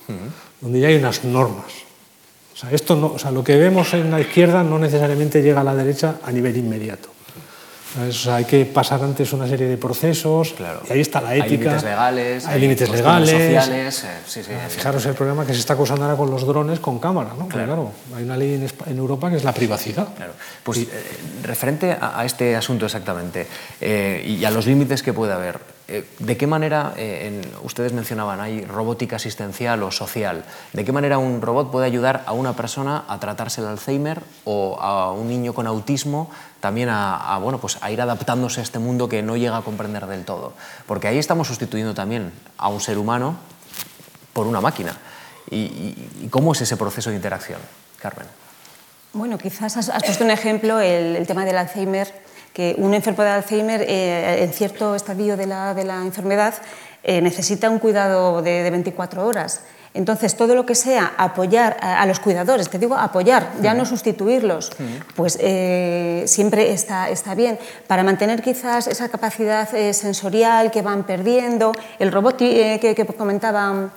donde ya hay unas normas. O sea, esto no, o sea, lo que vemos en la izquierda no necesariamente llega a la derecha a nivel inmediato hay que pasar antes una serie de procesos y ahí está la ética. Hay límites legales, hay, límites legales, sociales. Eh, fijaros el problema que se está acusando ahora con los drones con cámara. ¿no? Claro. hay una ley en, Europa que es la privacidad. Claro. Pues eh, referente a, este asunto exactamente eh, y a los límites que puede haber, ¿de qué manera, ustedes mencionaban, hay robótica asistencial o social, ¿de qué manera un robot puede ayudar a una persona a tratarse el Alzheimer o a un niño con autismo también a, bueno, pues a ir adaptándose a este mundo que no llega a comprender del todo. Porque ahí estamos sustituyendo también a un ser humano por una máquina. ¿Y, cómo es ese proceso de interacción, Carmen? Bueno, quizás has, puesto un ejemplo, el, tema del Alzheimer, que un enfermo de Alzheimer eh, en cierto estadio de la, de la enfermedad eh, necesita un cuidado de, de 24 horas. Entonces, todo lo que sea apoyar a, los cuidadores, te digo apoyar, ya no sustituirlos, pues eh, siempre está, está, bien. Para mantener quizás esa capacidad eh, sensorial que van perdiendo, el robot eh, que, que comentaba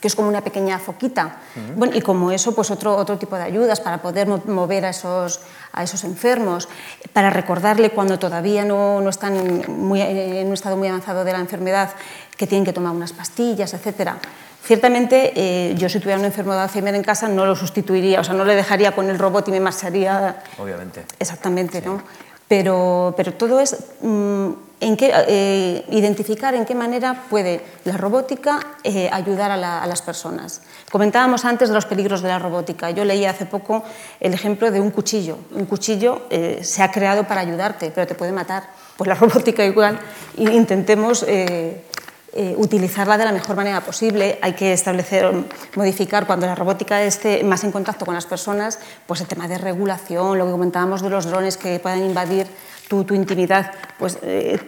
que es como una pequeña foquita. bueno, y como eso, pues otro, otro tipo de ayudas para poder mover a esos, a esos enfermos, para recordarle cuando todavía no, no están muy, en un estado muy avanzado de la enfermedad que tienen que tomar unas pastillas, etcétera. Ciertamente, eh, yo si tuviera un enfermo de Alzheimer en casa no lo sustituiría, o sea, no le dejaría con el robot y me marcharía. Obviamente. Exactamente, ¿no? Pero, pero todo es mm, en qué, eh, identificar en qué manera puede la robótica eh, ayudar a, la, a, las personas. Comentábamos antes de los peligros de la robótica. Yo leí hace poco el ejemplo de un cuchillo. Un cuchillo eh, se ha creado para ayudarte, pero te puede matar. Pues la robótica igual. Intentemos eh, utilizarla de la mejor manera posible. Hay que establecer, modificar cuando la robótica esté más en contacto con las personas, pues el tema de regulación, lo que comentábamos de los drones que puedan invadir tu, tu intimidad, pues eh,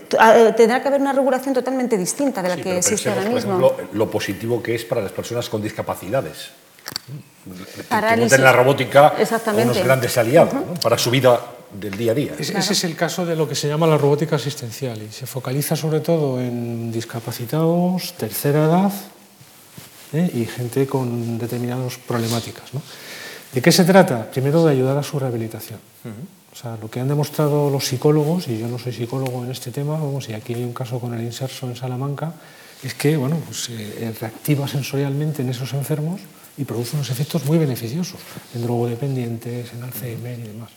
tendrá que haber una regulación totalmente distinta de la sí, que existe ahora mismo. Por ejemplo, lo positivo que es para las personas con discapacidades. Parálisis. Que la robótica unos grandes aliados uh -huh. ¿no? para su vida del día a día. Es, claro. Ese es el caso de lo que se llama la robótica asistencial y se focaliza sobre todo en discapacitados, tercera edad ¿eh? y gente con determinadas problemáticas. ¿no? ¿De qué se trata? Primero de ayudar a su rehabilitación. Uh -huh. Sea, lo que han demostrado los psicólogos, y yo no soy psicólogo en este tema, vamos, y aquí hay un caso con el inserso en Salamanca, es que bueno, pues, eh, reactiva sensorialmente en esos enfermos y produce unos efectos muy beneficiosos en drogodependientes, en Alzheimer y demás.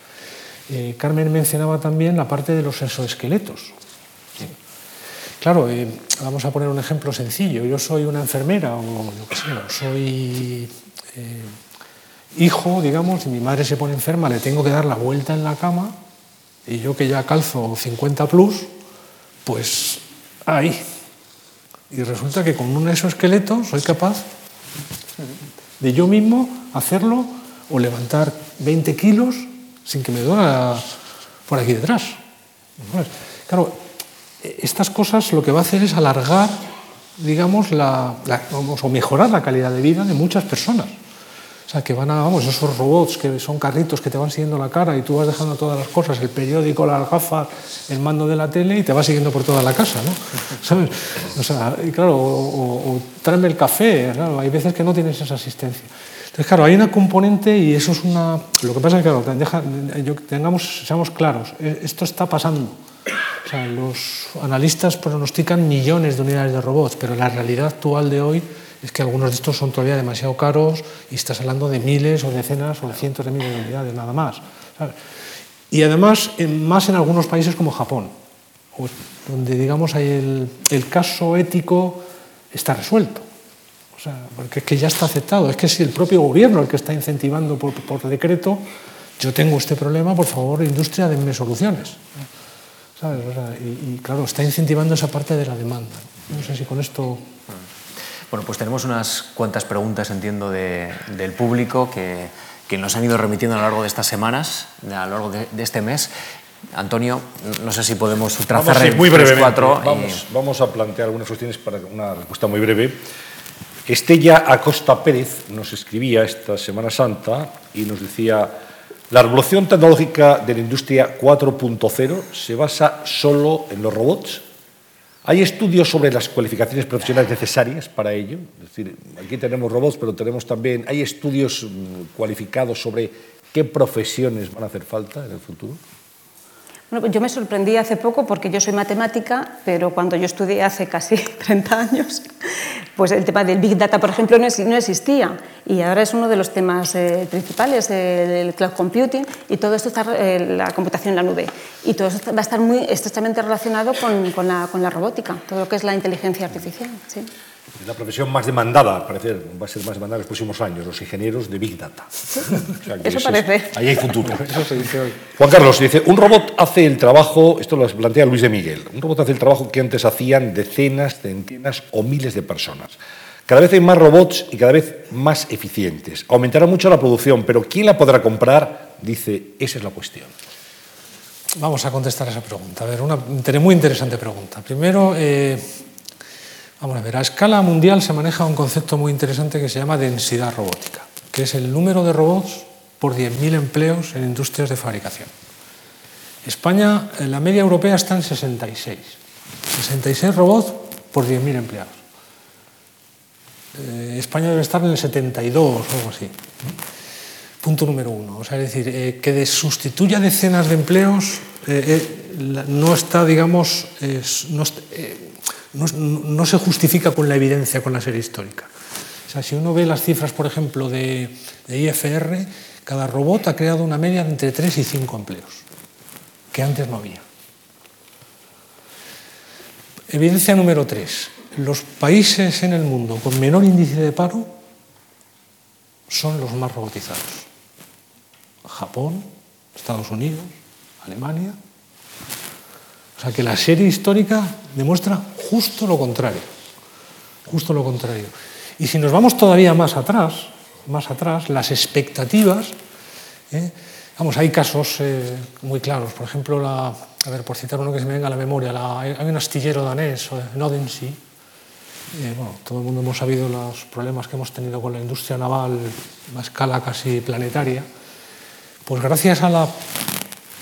Eh, Carmen mencionaba también la parte de los exoesqueletos. Claro, eh, vamos a poner un ejemplo sencillo. Yo soy una enfermera o yo qué sé, soy eh, hijo, digamos, y mi madre se pone enferma, le tengo que dar la vuelta en la cama y yo que ya calzo 50 plus, pues ahí. Y resulta que con un exoesqueleto soy capaz de yo mismo hacerlo o levantar 20 kilos sin que me duela por aquí detrás. Claro, estas cosas lo que va a hacer es alargar, digamos, la, o mejorar la calidad de vida de muchas personas. O sea, que van a, vamos, esos robots que son carritos que te van siguiendo la cara y tú vas dejando todas las cosas, el periódico, las gafas, el mando de la tele y te va siguiendo por toda la casa, ¿no? ¿Sabes? O sea, y claro, o, o, tráeme el café, claro, hay veces que no tienes esa asistencia. Entonces, claro, hay una componente y eso es una... Lo que pasa es que, claro, deja, tengamos, seamos claros, e, esto está pasando. O sea, los analistas pronostican millones de unidades de robots, pero la realidad actual de hoy es que algunos de estos son todavía demasiado caros y estás hablando de miles o decenas o cientos de miles de unidades, nada más. Y además, más en algunos países como Japón, donde digamos el, caso ético está resuelto. O sea, porque es que ya está aceptado, es que si el propio gobierno el que está incentivando por, decreto, yo tengo este problema, por favor, industria, denme soluciones. ¿Sabes? Y, claro, está incentivando esa parte de la demanda. No sé si con esto... Bueno, pues tenemos unas cuantas preguntas, entiendo, de, del público que, que, nos han ido remitiendo a lo largo de estas semanas, a lo largo de, de este mes. Antonio, no sé si podemos trazar vamos, sí, muy brevemente. cuatro. Vamos, y... vamos a plantear algunas cuestiones para una respuesta muy breve. Estella Acosta Pérez nos escribía esta Semana Santa y nos decía, la revolución tecnológica de la industria 4.0 se basa solo en los robots. ¿Hay estudios sobre las cualificaciones profesionales necesarias para ello? Es decir, aquí tenemos robots, pero tenemos también, ¿hay estudios mm, cualificados sobre qué profesiones van a hacer falta en el futuro? Bueno, yo me sorprendí hace poco porque yo soy matemática, pero cuando yo estudié hace casi 30 años, pues el tema del Big Data, por ejemplo, no, existía. Y ahora es uno de los temas eh, principales, el cloud computing y todo esto está, eh, la computación en la nube. Y todo esto va a estar muy estrechamente relacionado con, con, la, con la, robótica, todo lo que es la inteligencia artificial. ¿sí? Es la profesión más demandada, al parecer, va a ser más demandada en los próximos años, los ingenieros de Big Data. O sea, eso parece. Es, ahí hay futuro. eso se dice hoy. Juan Carlos dice, un robot hace el trabajo, esto lo plantea Luis de Miguel, un robot hace el trabajo que antes hacían decenas, centenas o miles de personas. Cada vez hay más robots y cada vez más eficientes. Aumentará mucho la producción, pero ¿quién la podrá comprar? Dice, esa es la cuestión. Vamos a contestar a esa pregunta. A ver, una muy interesante pregunta. Primero, eh, Vamos a ver, a escala mundial se maneja un concepto muy interesante que se llama densidad robótica, que es el número de robots por 10.000 empleos en industrias de fabricación. España, la media europea está en 66. 66 robots por 10.000 empleados. Eh, España debe estar en el 72 o algo así. Punto número uno. O sea, es decir, eh, que sustituya decenas de empleos eh, eh, no está, digamos, no, eh, no, se justifica con la evidencia, con la serie histórica. O sea, si uno ve las cifras, por ejemplo, de, de IFR, cada robot ha creado una media de entre 3 y 5 empleos, que antes no había. Evidencia número 3. Los países en el mundo con menor índice de paro son los más robotizados. Japón, Estados Unidos, Alemania. O sea que la serie histórica demuestra justo lo contrario. Justo lo contrario. Y si nos vamos todavía más atrás, más atrás, las expectativas, ¿eh? vamos, hay casos eh, muy claros. Por ejemplo, a ver, por citar uno que se me venga a la memoria, hay un astillero danés, eh, bueno, todo el mundo hemos sabido los problemas que hemos tenido con la industria naval a escala casi planetaria. Pues gracias a la,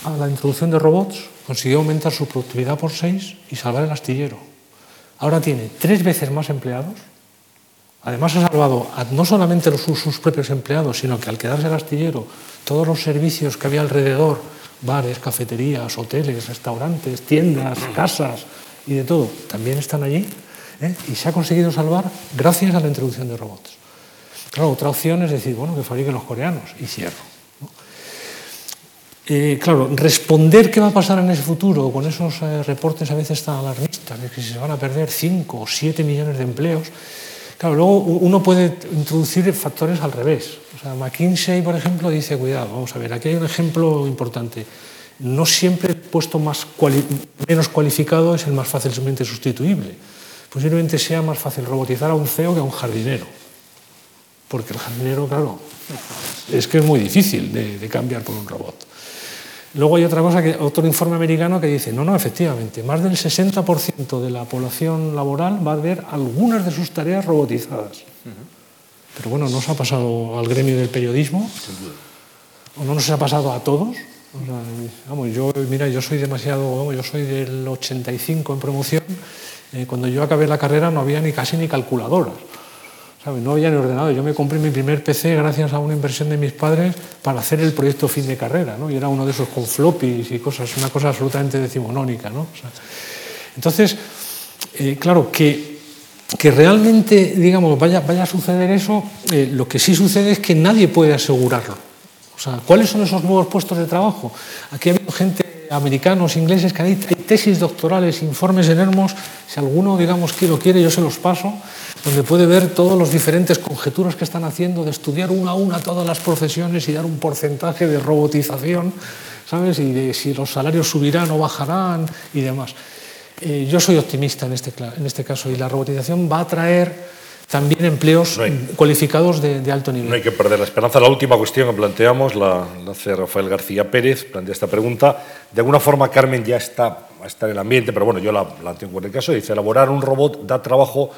a la introducción de robots consiguió aumentar su productividad por seis y salvar el astillero. Ahora tiene tres veces más empleados. Además ha salvado no solamente sus propios empleados, sino que al quedarse el astillero, todos los servicios que había alrededor, bares, cafeterías, hoteles, restaurantes, tiendas, casas y de todo, también están allí. ¿eh? Y se ha conseguido salvar gracias a la introducción de robots. Claro, otra opción es decir, bueno, que fabriquen los coreanos y cierro. Eh, claro, responder qué va a pasar en ese futuro con esos eh, reportes a veces tan alarmistas, de que se van a perder 5 o 7 millones de empleos, claro, luego uno puede introducir factores al revés. O sea, McKinsey, por ejemplo, dice, cuidado, vamos a ver, aquí hay un ejemplo importante. No siempre el puesto más menos cualificado es el más fácilmente sustituible. Posiblemente sea más fácil robotizar a un CEO que a un jardinero. Porque el jardinero, claro, es que es muy difícil de cambiar por un robot. Luego hay otra cosa, que, otro informe americano que dice, no, no, efectivamente, más del 60% de la población laboral va a ver algunas de sus tareas robotizadas. Pero bueno, ¿no se ha pasado al gremio del periodismo? ¿O no nos ha pasado a todos? O sea, vamos, yo, mira, yo soy demasiado, vamos, yo soy del 85 en promoción. Eh, cuando yo acabé la carrera no había ni casi ni calculadoras. No había ni ordenado. Yo me compré mi primer PC gracias a una inversión de mis padres para hacer el proyecto fin de carrera, ¿no? Y era uno de esos con floppies y cosas, una cosa absolutamente decimonónica, ¿no? Entonces, eh, claro, que, que realmente, digamos, vaya, vaya a suceder eso, eh, lo que sí sucede es que nadie puede asegurarlo. O sea, ¿cuáles son esos nuevos puestos de trabajo? Aquí ha habido gente americanos, ingleses, que hay, tesis doctorales, informes en Hermos, si alguno, digamos, que lo quiere, yo se los paso, donde puede ver todas las diferentes conjeturas que están haciendo de estudiar una a una todas las profesiones y dar un porcentaje de robotización, ¿sabes? Y de si los salarios subirán o bajarán y demás. Eh, yo soy optimista en este, en este caso y la robotización va a traer también empleos no hay, cualificados de, de, alto nivel. No hay que perder la esperanza. La última cuestión que planteamos la, la hace Rafael García Pérez, plantea esta pregunta. De alguna forma, Carmen ya está, está en el ambiente, pero bueno, yo la planteo en cualquier caso. Dice, elaborar un robot da trabajo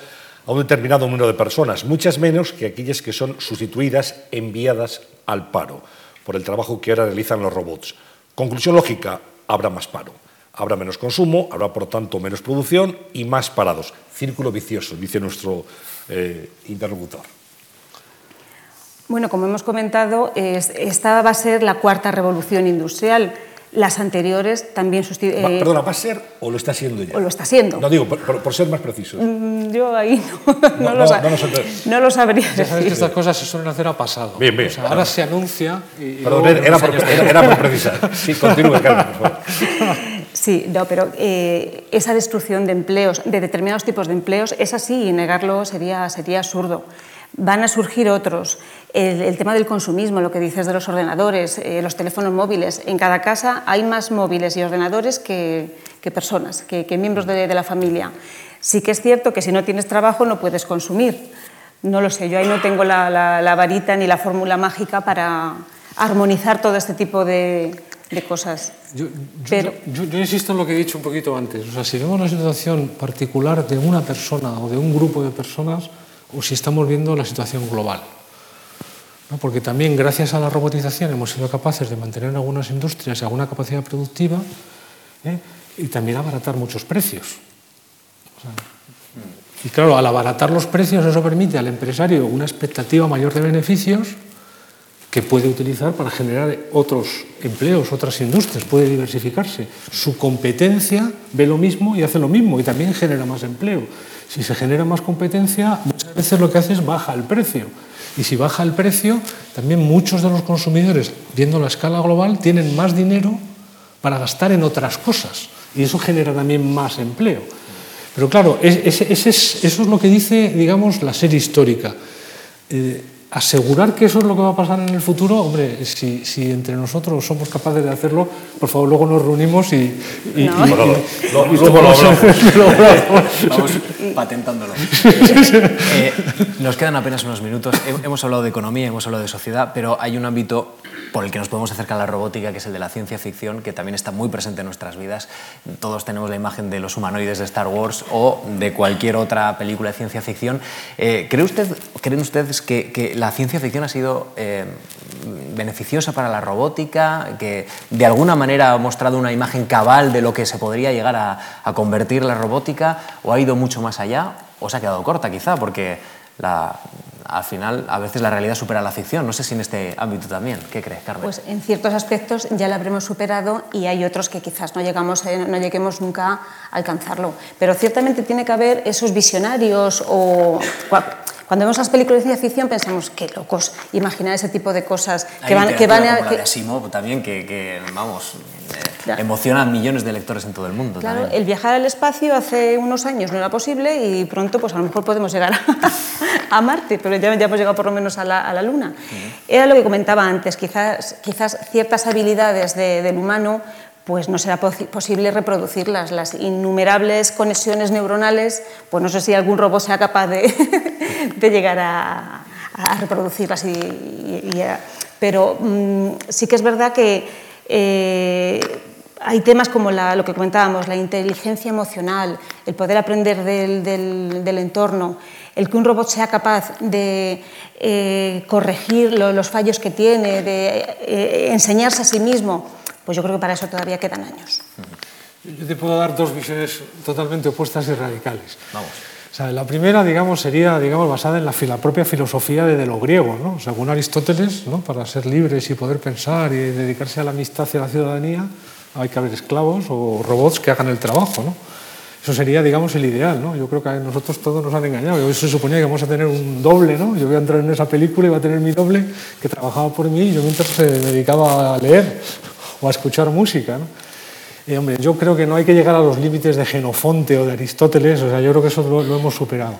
a un determinado número de personas, muchas menos que aquellas que son sustituidas, enviadas al paro, por el trabajo que ahora realizan los robots. Conclusión lógica, habrá más paro. Habrá menos consumo, habrá por tanto menos producción y más parados. Círculo vicioso, dice nuestro eh, interlocutor. Bueno, como hemos comentado, esta va a ser la cuarta revolución industrial. Las anteriores también sustituyen. Eh, Perdona, ¿va a ser o lo está siendo ya? O lo está siendo. No digo, por, por ser más preciso. Mm, yo ahí no, no, no, lo, sab no, lo, sabría ya sabes que estas cosas se suelen hacer a pasado. Bien, bien. O sea, ahora se anuncia. Y, Perdón, era, era, por, era, era, por, precisar. Sí, continúe, Carmen, por favor. Sí, no, pero eh, esa destrucción de empleos, de determinados tipos de empleos, es así y negarlo sería, sería absurdo. Van a surgir otros. El, tema del consumismo, lo que dices de los ordenadores, eh, los teléfonos móviles. En cada casa hay más móviles y ordenadores que, personas, que, miembros de, la familia. Sí que es cierto que si no tienes trabajo no puedes consumir. No lo sé, yo ahí no tengo la varita ni la fórmula mágica para armonizar todo este tipo de, de cosas. Yo, yo, Pero, yo, yo, insisto en lo que he dicho un poquito antes. O sea, si vemos la situación particular de una persona o de un grupo de personas, o si estamos viendo la situación global. ¿no? Porque también gracias a la robotización hemos sido capaces de mantener algunas industrias y alguna capacidad productiva ¿eh? y también abaratar muchos precios. O sea, y claro, al abaratar los precios eso permite al empresario una expectativa mayor de beneficios que puede utilizar para generar otros empleos, otras industrias, puede diversificarse. Su competencia ve lo mismo y hace lo mismo y también genera más empleo. Si se genera más competencia, muchas veces lo que hace es baja el precio. Y si baja el precio, también muchos de los consumidores, viendo la escala global, tienen más dinero para gastar en otras cosas. Y eso genera también más empleo. Pero claro, eso es lo que dice, digamos, la serie histórica. Eh, asegurar que eso es lo que va a pasar en el futuro, hombre, si, si entre nosotros somos capaces de hacerlo, por favor, luego nos reunimos y... y, no. y, no, no, y luego lo hablamos. Vamos patentándolo. Eh, nos quedan apenas unos minutos. Hemos hablado de economía, hemos hablado de sociedad, pero hay un ámbito por el que nos podemos acercar a la robótica, que es el de la ciencia ficción, que también está muy presente en nuestras vidas. Todos tenemos la imagen de los humanoides de Star Wars o de cualquier otra película de ciencia ficción. Eh, ¿cree usted, ¿Creen ustedes que, que, la ciencia ficción ha sido eh, beneficiosa para la robótica, que de alguna manera ha mostrado una imagen cabal de lo que se podría llegar a, a convertir la robótica, o ha ido mucho más allá, o se ha quedado corta quizá, porque la, al final a veces la realidad supera la ficción. No sé si en este ámbito también. ¿Qué crees, Carmen? Pues en ciertos aspectos ya la habremos superado y hay otros que quizás no, llegamos, no lleguemos nunca a alcanzarlo. Pero ciertamente tiene que haber esos visionarios o cuando vemos las películas de ciencia ficción pensamos, qué locos, imaginar ese tipo de cosas que van, que van a... Como la de Asimov también, que, que vamos, claro. emociona a millones de lectores en todo el mundo. Claro, también. el viajar al espacio hace unos años no era posible y pronto pues a lo mejor podemos llegar a, a Marte, pero ya, ya, hemos llegado por lo menos a la, a la Luna. Uh -huh. Era lo que comentaba antes, quizás, quizás ciertas habilidades de, del humano pues no será posible reproducirlas. Las innumerables conexiones neuronales, pues no sé si algún robot sea capaz de, de llegar a, a, reproducirlas. Y, y, y a, pero mmm, sí que es verdad que eh, hay temas como la, lo que comentábamos, la inteligencia emocional, el poder aprender del, del, del entorno, el que un robot sea capaz de eh, corregir lo, los fallos que tiene, de eh, enseñarse a sí mismo pues yo creo que para eso todavía quedan años. Yo te puedo dar dos visiones totalmente opuestas y radicales. Vamos. O sea, la primera, digamos, sería digamos, basada en la, la propia filosofía de, de lo griego, ¿no? Según Aristóteles, ¿no? para ser libres y poder pensar y dedicarse a la amistad y a la ciudadanía, hay que haber esclavos o robots que hagan el trabajo, ¿no? Eso sería, digamos, el ideal, ¿no? Yo creo que a nosotros todos nos han engañado. Yo se suponía que vamos a tener un doble, ¿no? Yo voy a entrar en esa película y va a tener mi doble que trabajaba por mí y yo mientras se dedicaba a leer o a escuchar música. ¿no? Hombre, yo creo que no hay que llegar a los límites de Genofonte o de Aristóteles, o sea, yo creo que eso lo, hemos superado.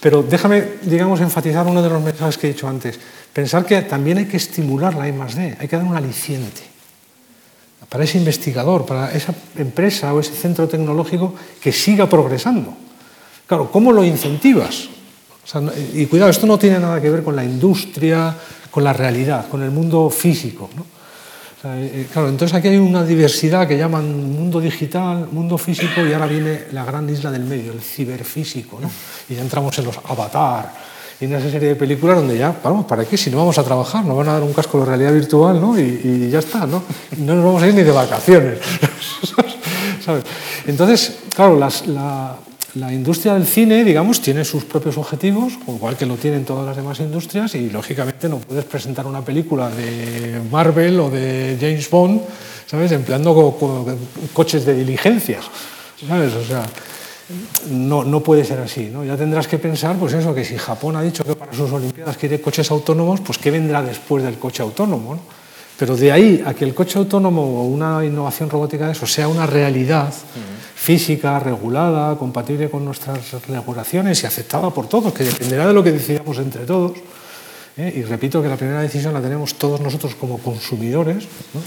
Pero déjame, digamos, enfatizar uno de los mensajes que he dicho antes. Pensar que también hay que estimular la I+.D., hay que dar un aliciente para ese investigador, para esa empresa o ese centro tecnológico que siga progresando. Claro, ¿cómo lo incentivas? Y cuidado, esto no tiene nada que ver con la industria, con la realidad, con el mundo físico. ¿no? Eh, claro, entonces aquí hay una diversidad que llaman mundo digital, mundo físico y ahora viene la gran isla del medio, el ciberfísico, ¿no? Y ya entramos en los avatar y en esa serie de películas donde ya, vamos, ¿para qué? Si no vamos a trabajar, nos van a dar un casco de realidad virtual, ¿no? Y, y ya está, ¿no? No nos vamos a ir ni de vacaciones, ¿sabes? Entonces, claro, las, la, la industria del cine, digamos, tiene sus propios objetivos, igual que lo tienen todas las demás industrias, y lógicamente no puedes presentar una película de Marvel o de James Bond, ¿sabes?, empleando co co coches de diligencias, ¿sabes? O sea, no, no puede ser así, ¿no? Ya tendrás que pensar, pues eso, que si Japón ha dicho que para sus Olimpiadas quiere coches autónomos, pues ¿qué vendrá después del coche autónomo, ¿no? Pero de ahí a que el coche autónomo o una innovación robótica de eso sea una realidad, física, regulada, compatible con nuestras regulaciones y aceptada por todos, que dependerá de lo que decidamos entre todos. ¿eh? Y repito que la primera decisión la tenemos todos nosotros como consumidores, ¿no?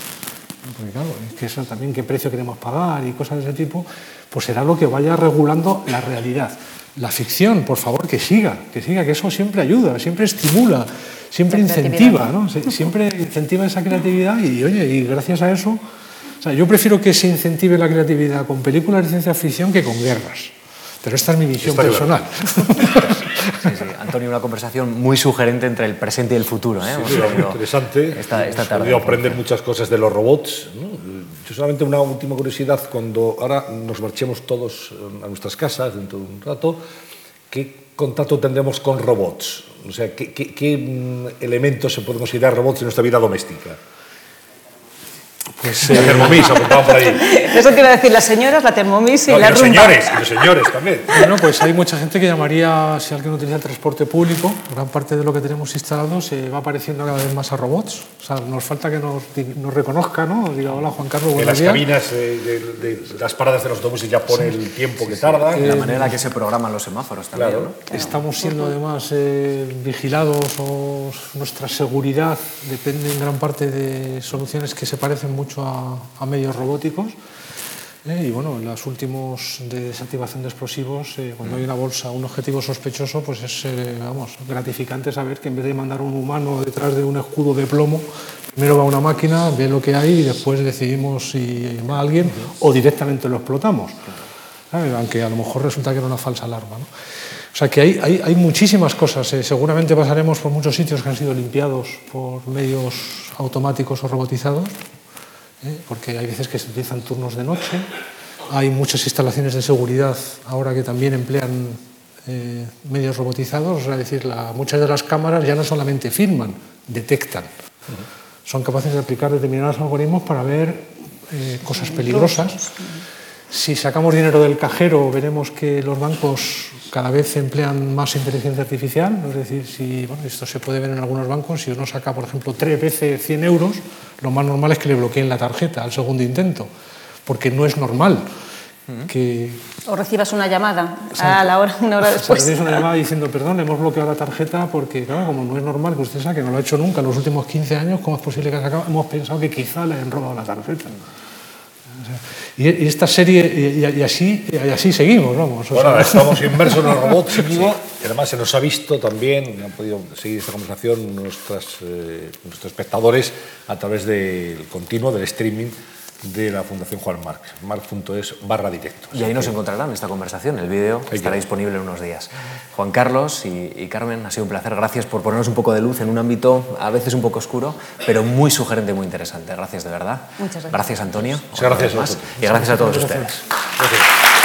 porque claro, es que eso también qué precio queremos pagar y cosas de ese tipo, pues será lo que vaya regulando la realidad. La ficción, por favor, que siga, que siga, que eso siempre ayuda, siempre estimula, siempre incentiva, ¿no? siempre incentiva esa creatividad y, oye, y gracias a eso sea, yo prefiero que se incentive la creatividad con películas de ciencia ficción que con guerras. Pero esta es mi visión personal. Claro. Sí, sí. Antonio, una conversación muy sugerente entre el presente y el futuro. ¿eh? Sí, muy interesante. Esta, esta tarde. He aprender muchas cosas de los robots. ¿no? Yo solamente una última curiosidad. Cuando ahora nos marchemos todos a nuestras casas dentro de un rato, ¿qué contacto tendremos con robots? O sea, ¿qué, qué, qué mm, elementos se pueden considerar robots en nuestra vida doméstica? Pues, La eh, Thermomix, apuntaba por ahí. Eso te iba a decir las señoras, la Thermomix y No, y la los rumba. señores, y los señores también. Bueno, pues hay mucha gente que llamaría, si alguien utiliza el transporte público, gran parte de lo que tenemos instalado se va pareciendo cada vez más a robots. O sea, nos falta que nos, nos reconozca, ¿no? Diga, hola Juan Carlos, En buenos las días. cabinas eh, de, de las paradas de los autobuses ya pone el tiempo que tarda. La manera en la que se programan los semáforos también. Claro. ¿no? Estamos siendo además eh, vigilados o nuestra seguridad depende en gran parte de soluciones que se parecen mucho a, medios robóticos. Eh, y bueno, en los últimos de desactivación de explosivos, eh, cuando hay una bolsa, un objetivo sospechoso, pues es eh, vamos, gratificante saber que en vez de mandar un humano detrás de un escudo de plomo, primero va una máquina, ve lo que hay y después decidimos si va alguien o directamente lo explotamos. ¿sabe? Aunque a lo mejor resulta que era una falsa alarma. O sea que hay, hay, muchísimas cosas. eh. Seguramente pasaremos por muchos sitios que han sido limpiados por medios automáticos o robotizados, ¿eh? porque hay veces que se utilizan turnos de noche. Hay muchas instalaciones de seguridad ahora que también emplean eh, medios robotizados. Es decir, la- muchas de las cámaras ya no solamente filman, detectan. Son capaces de aplicar determinados algoritmos para ver eh, cosas peligrosas. Si sacamos dinero del cajero, veremos que los bancos cada vez emplean más inteligencia artificial. Es decir, si, bueno, esto se puede ver en algunos bancos, si uno saca, por ejemplo, tres veces 100 euros, lo más normal es que le bloqueen la tarjeta al segundo intento, porque no es normal que O recibas una llamada a la hora, una hora después. recibe una llamada diciendo, perdón, hemos bloqueado la tarjeta porque, claro, como no es normal que usted saque, no lo ha hecho nunca en los últimos 15 años, ¿cómo es posible que ha sacado? Hemos pensado que quizá le han robado la tarjeta. Y, y esta serie, y, y así, y así seguimos, vamos. o Bueno, sea, estamos inmersos en los robots duda, y además se nos ha visto también, han podido seguir esta conversación nuestras, eh, nuestros espectadores a través del continuo, del streaming de la Fundación Juan Marc, marc.es barra directo. Y ahí nos encontrarán esta conversación. El vídeo estará disponible en unos días. Juan Carlos y, y Carmen, ha sido un placer. Gracias por ponernos un poco de luz en un ámbito a veces un poco oscuro, pero muy sugerente, muy interesante. Gracias de verdad. Muchas gracias. Gracias, Antonio. Muchas gracias a. Y gracias a todos ustedes. Gracias.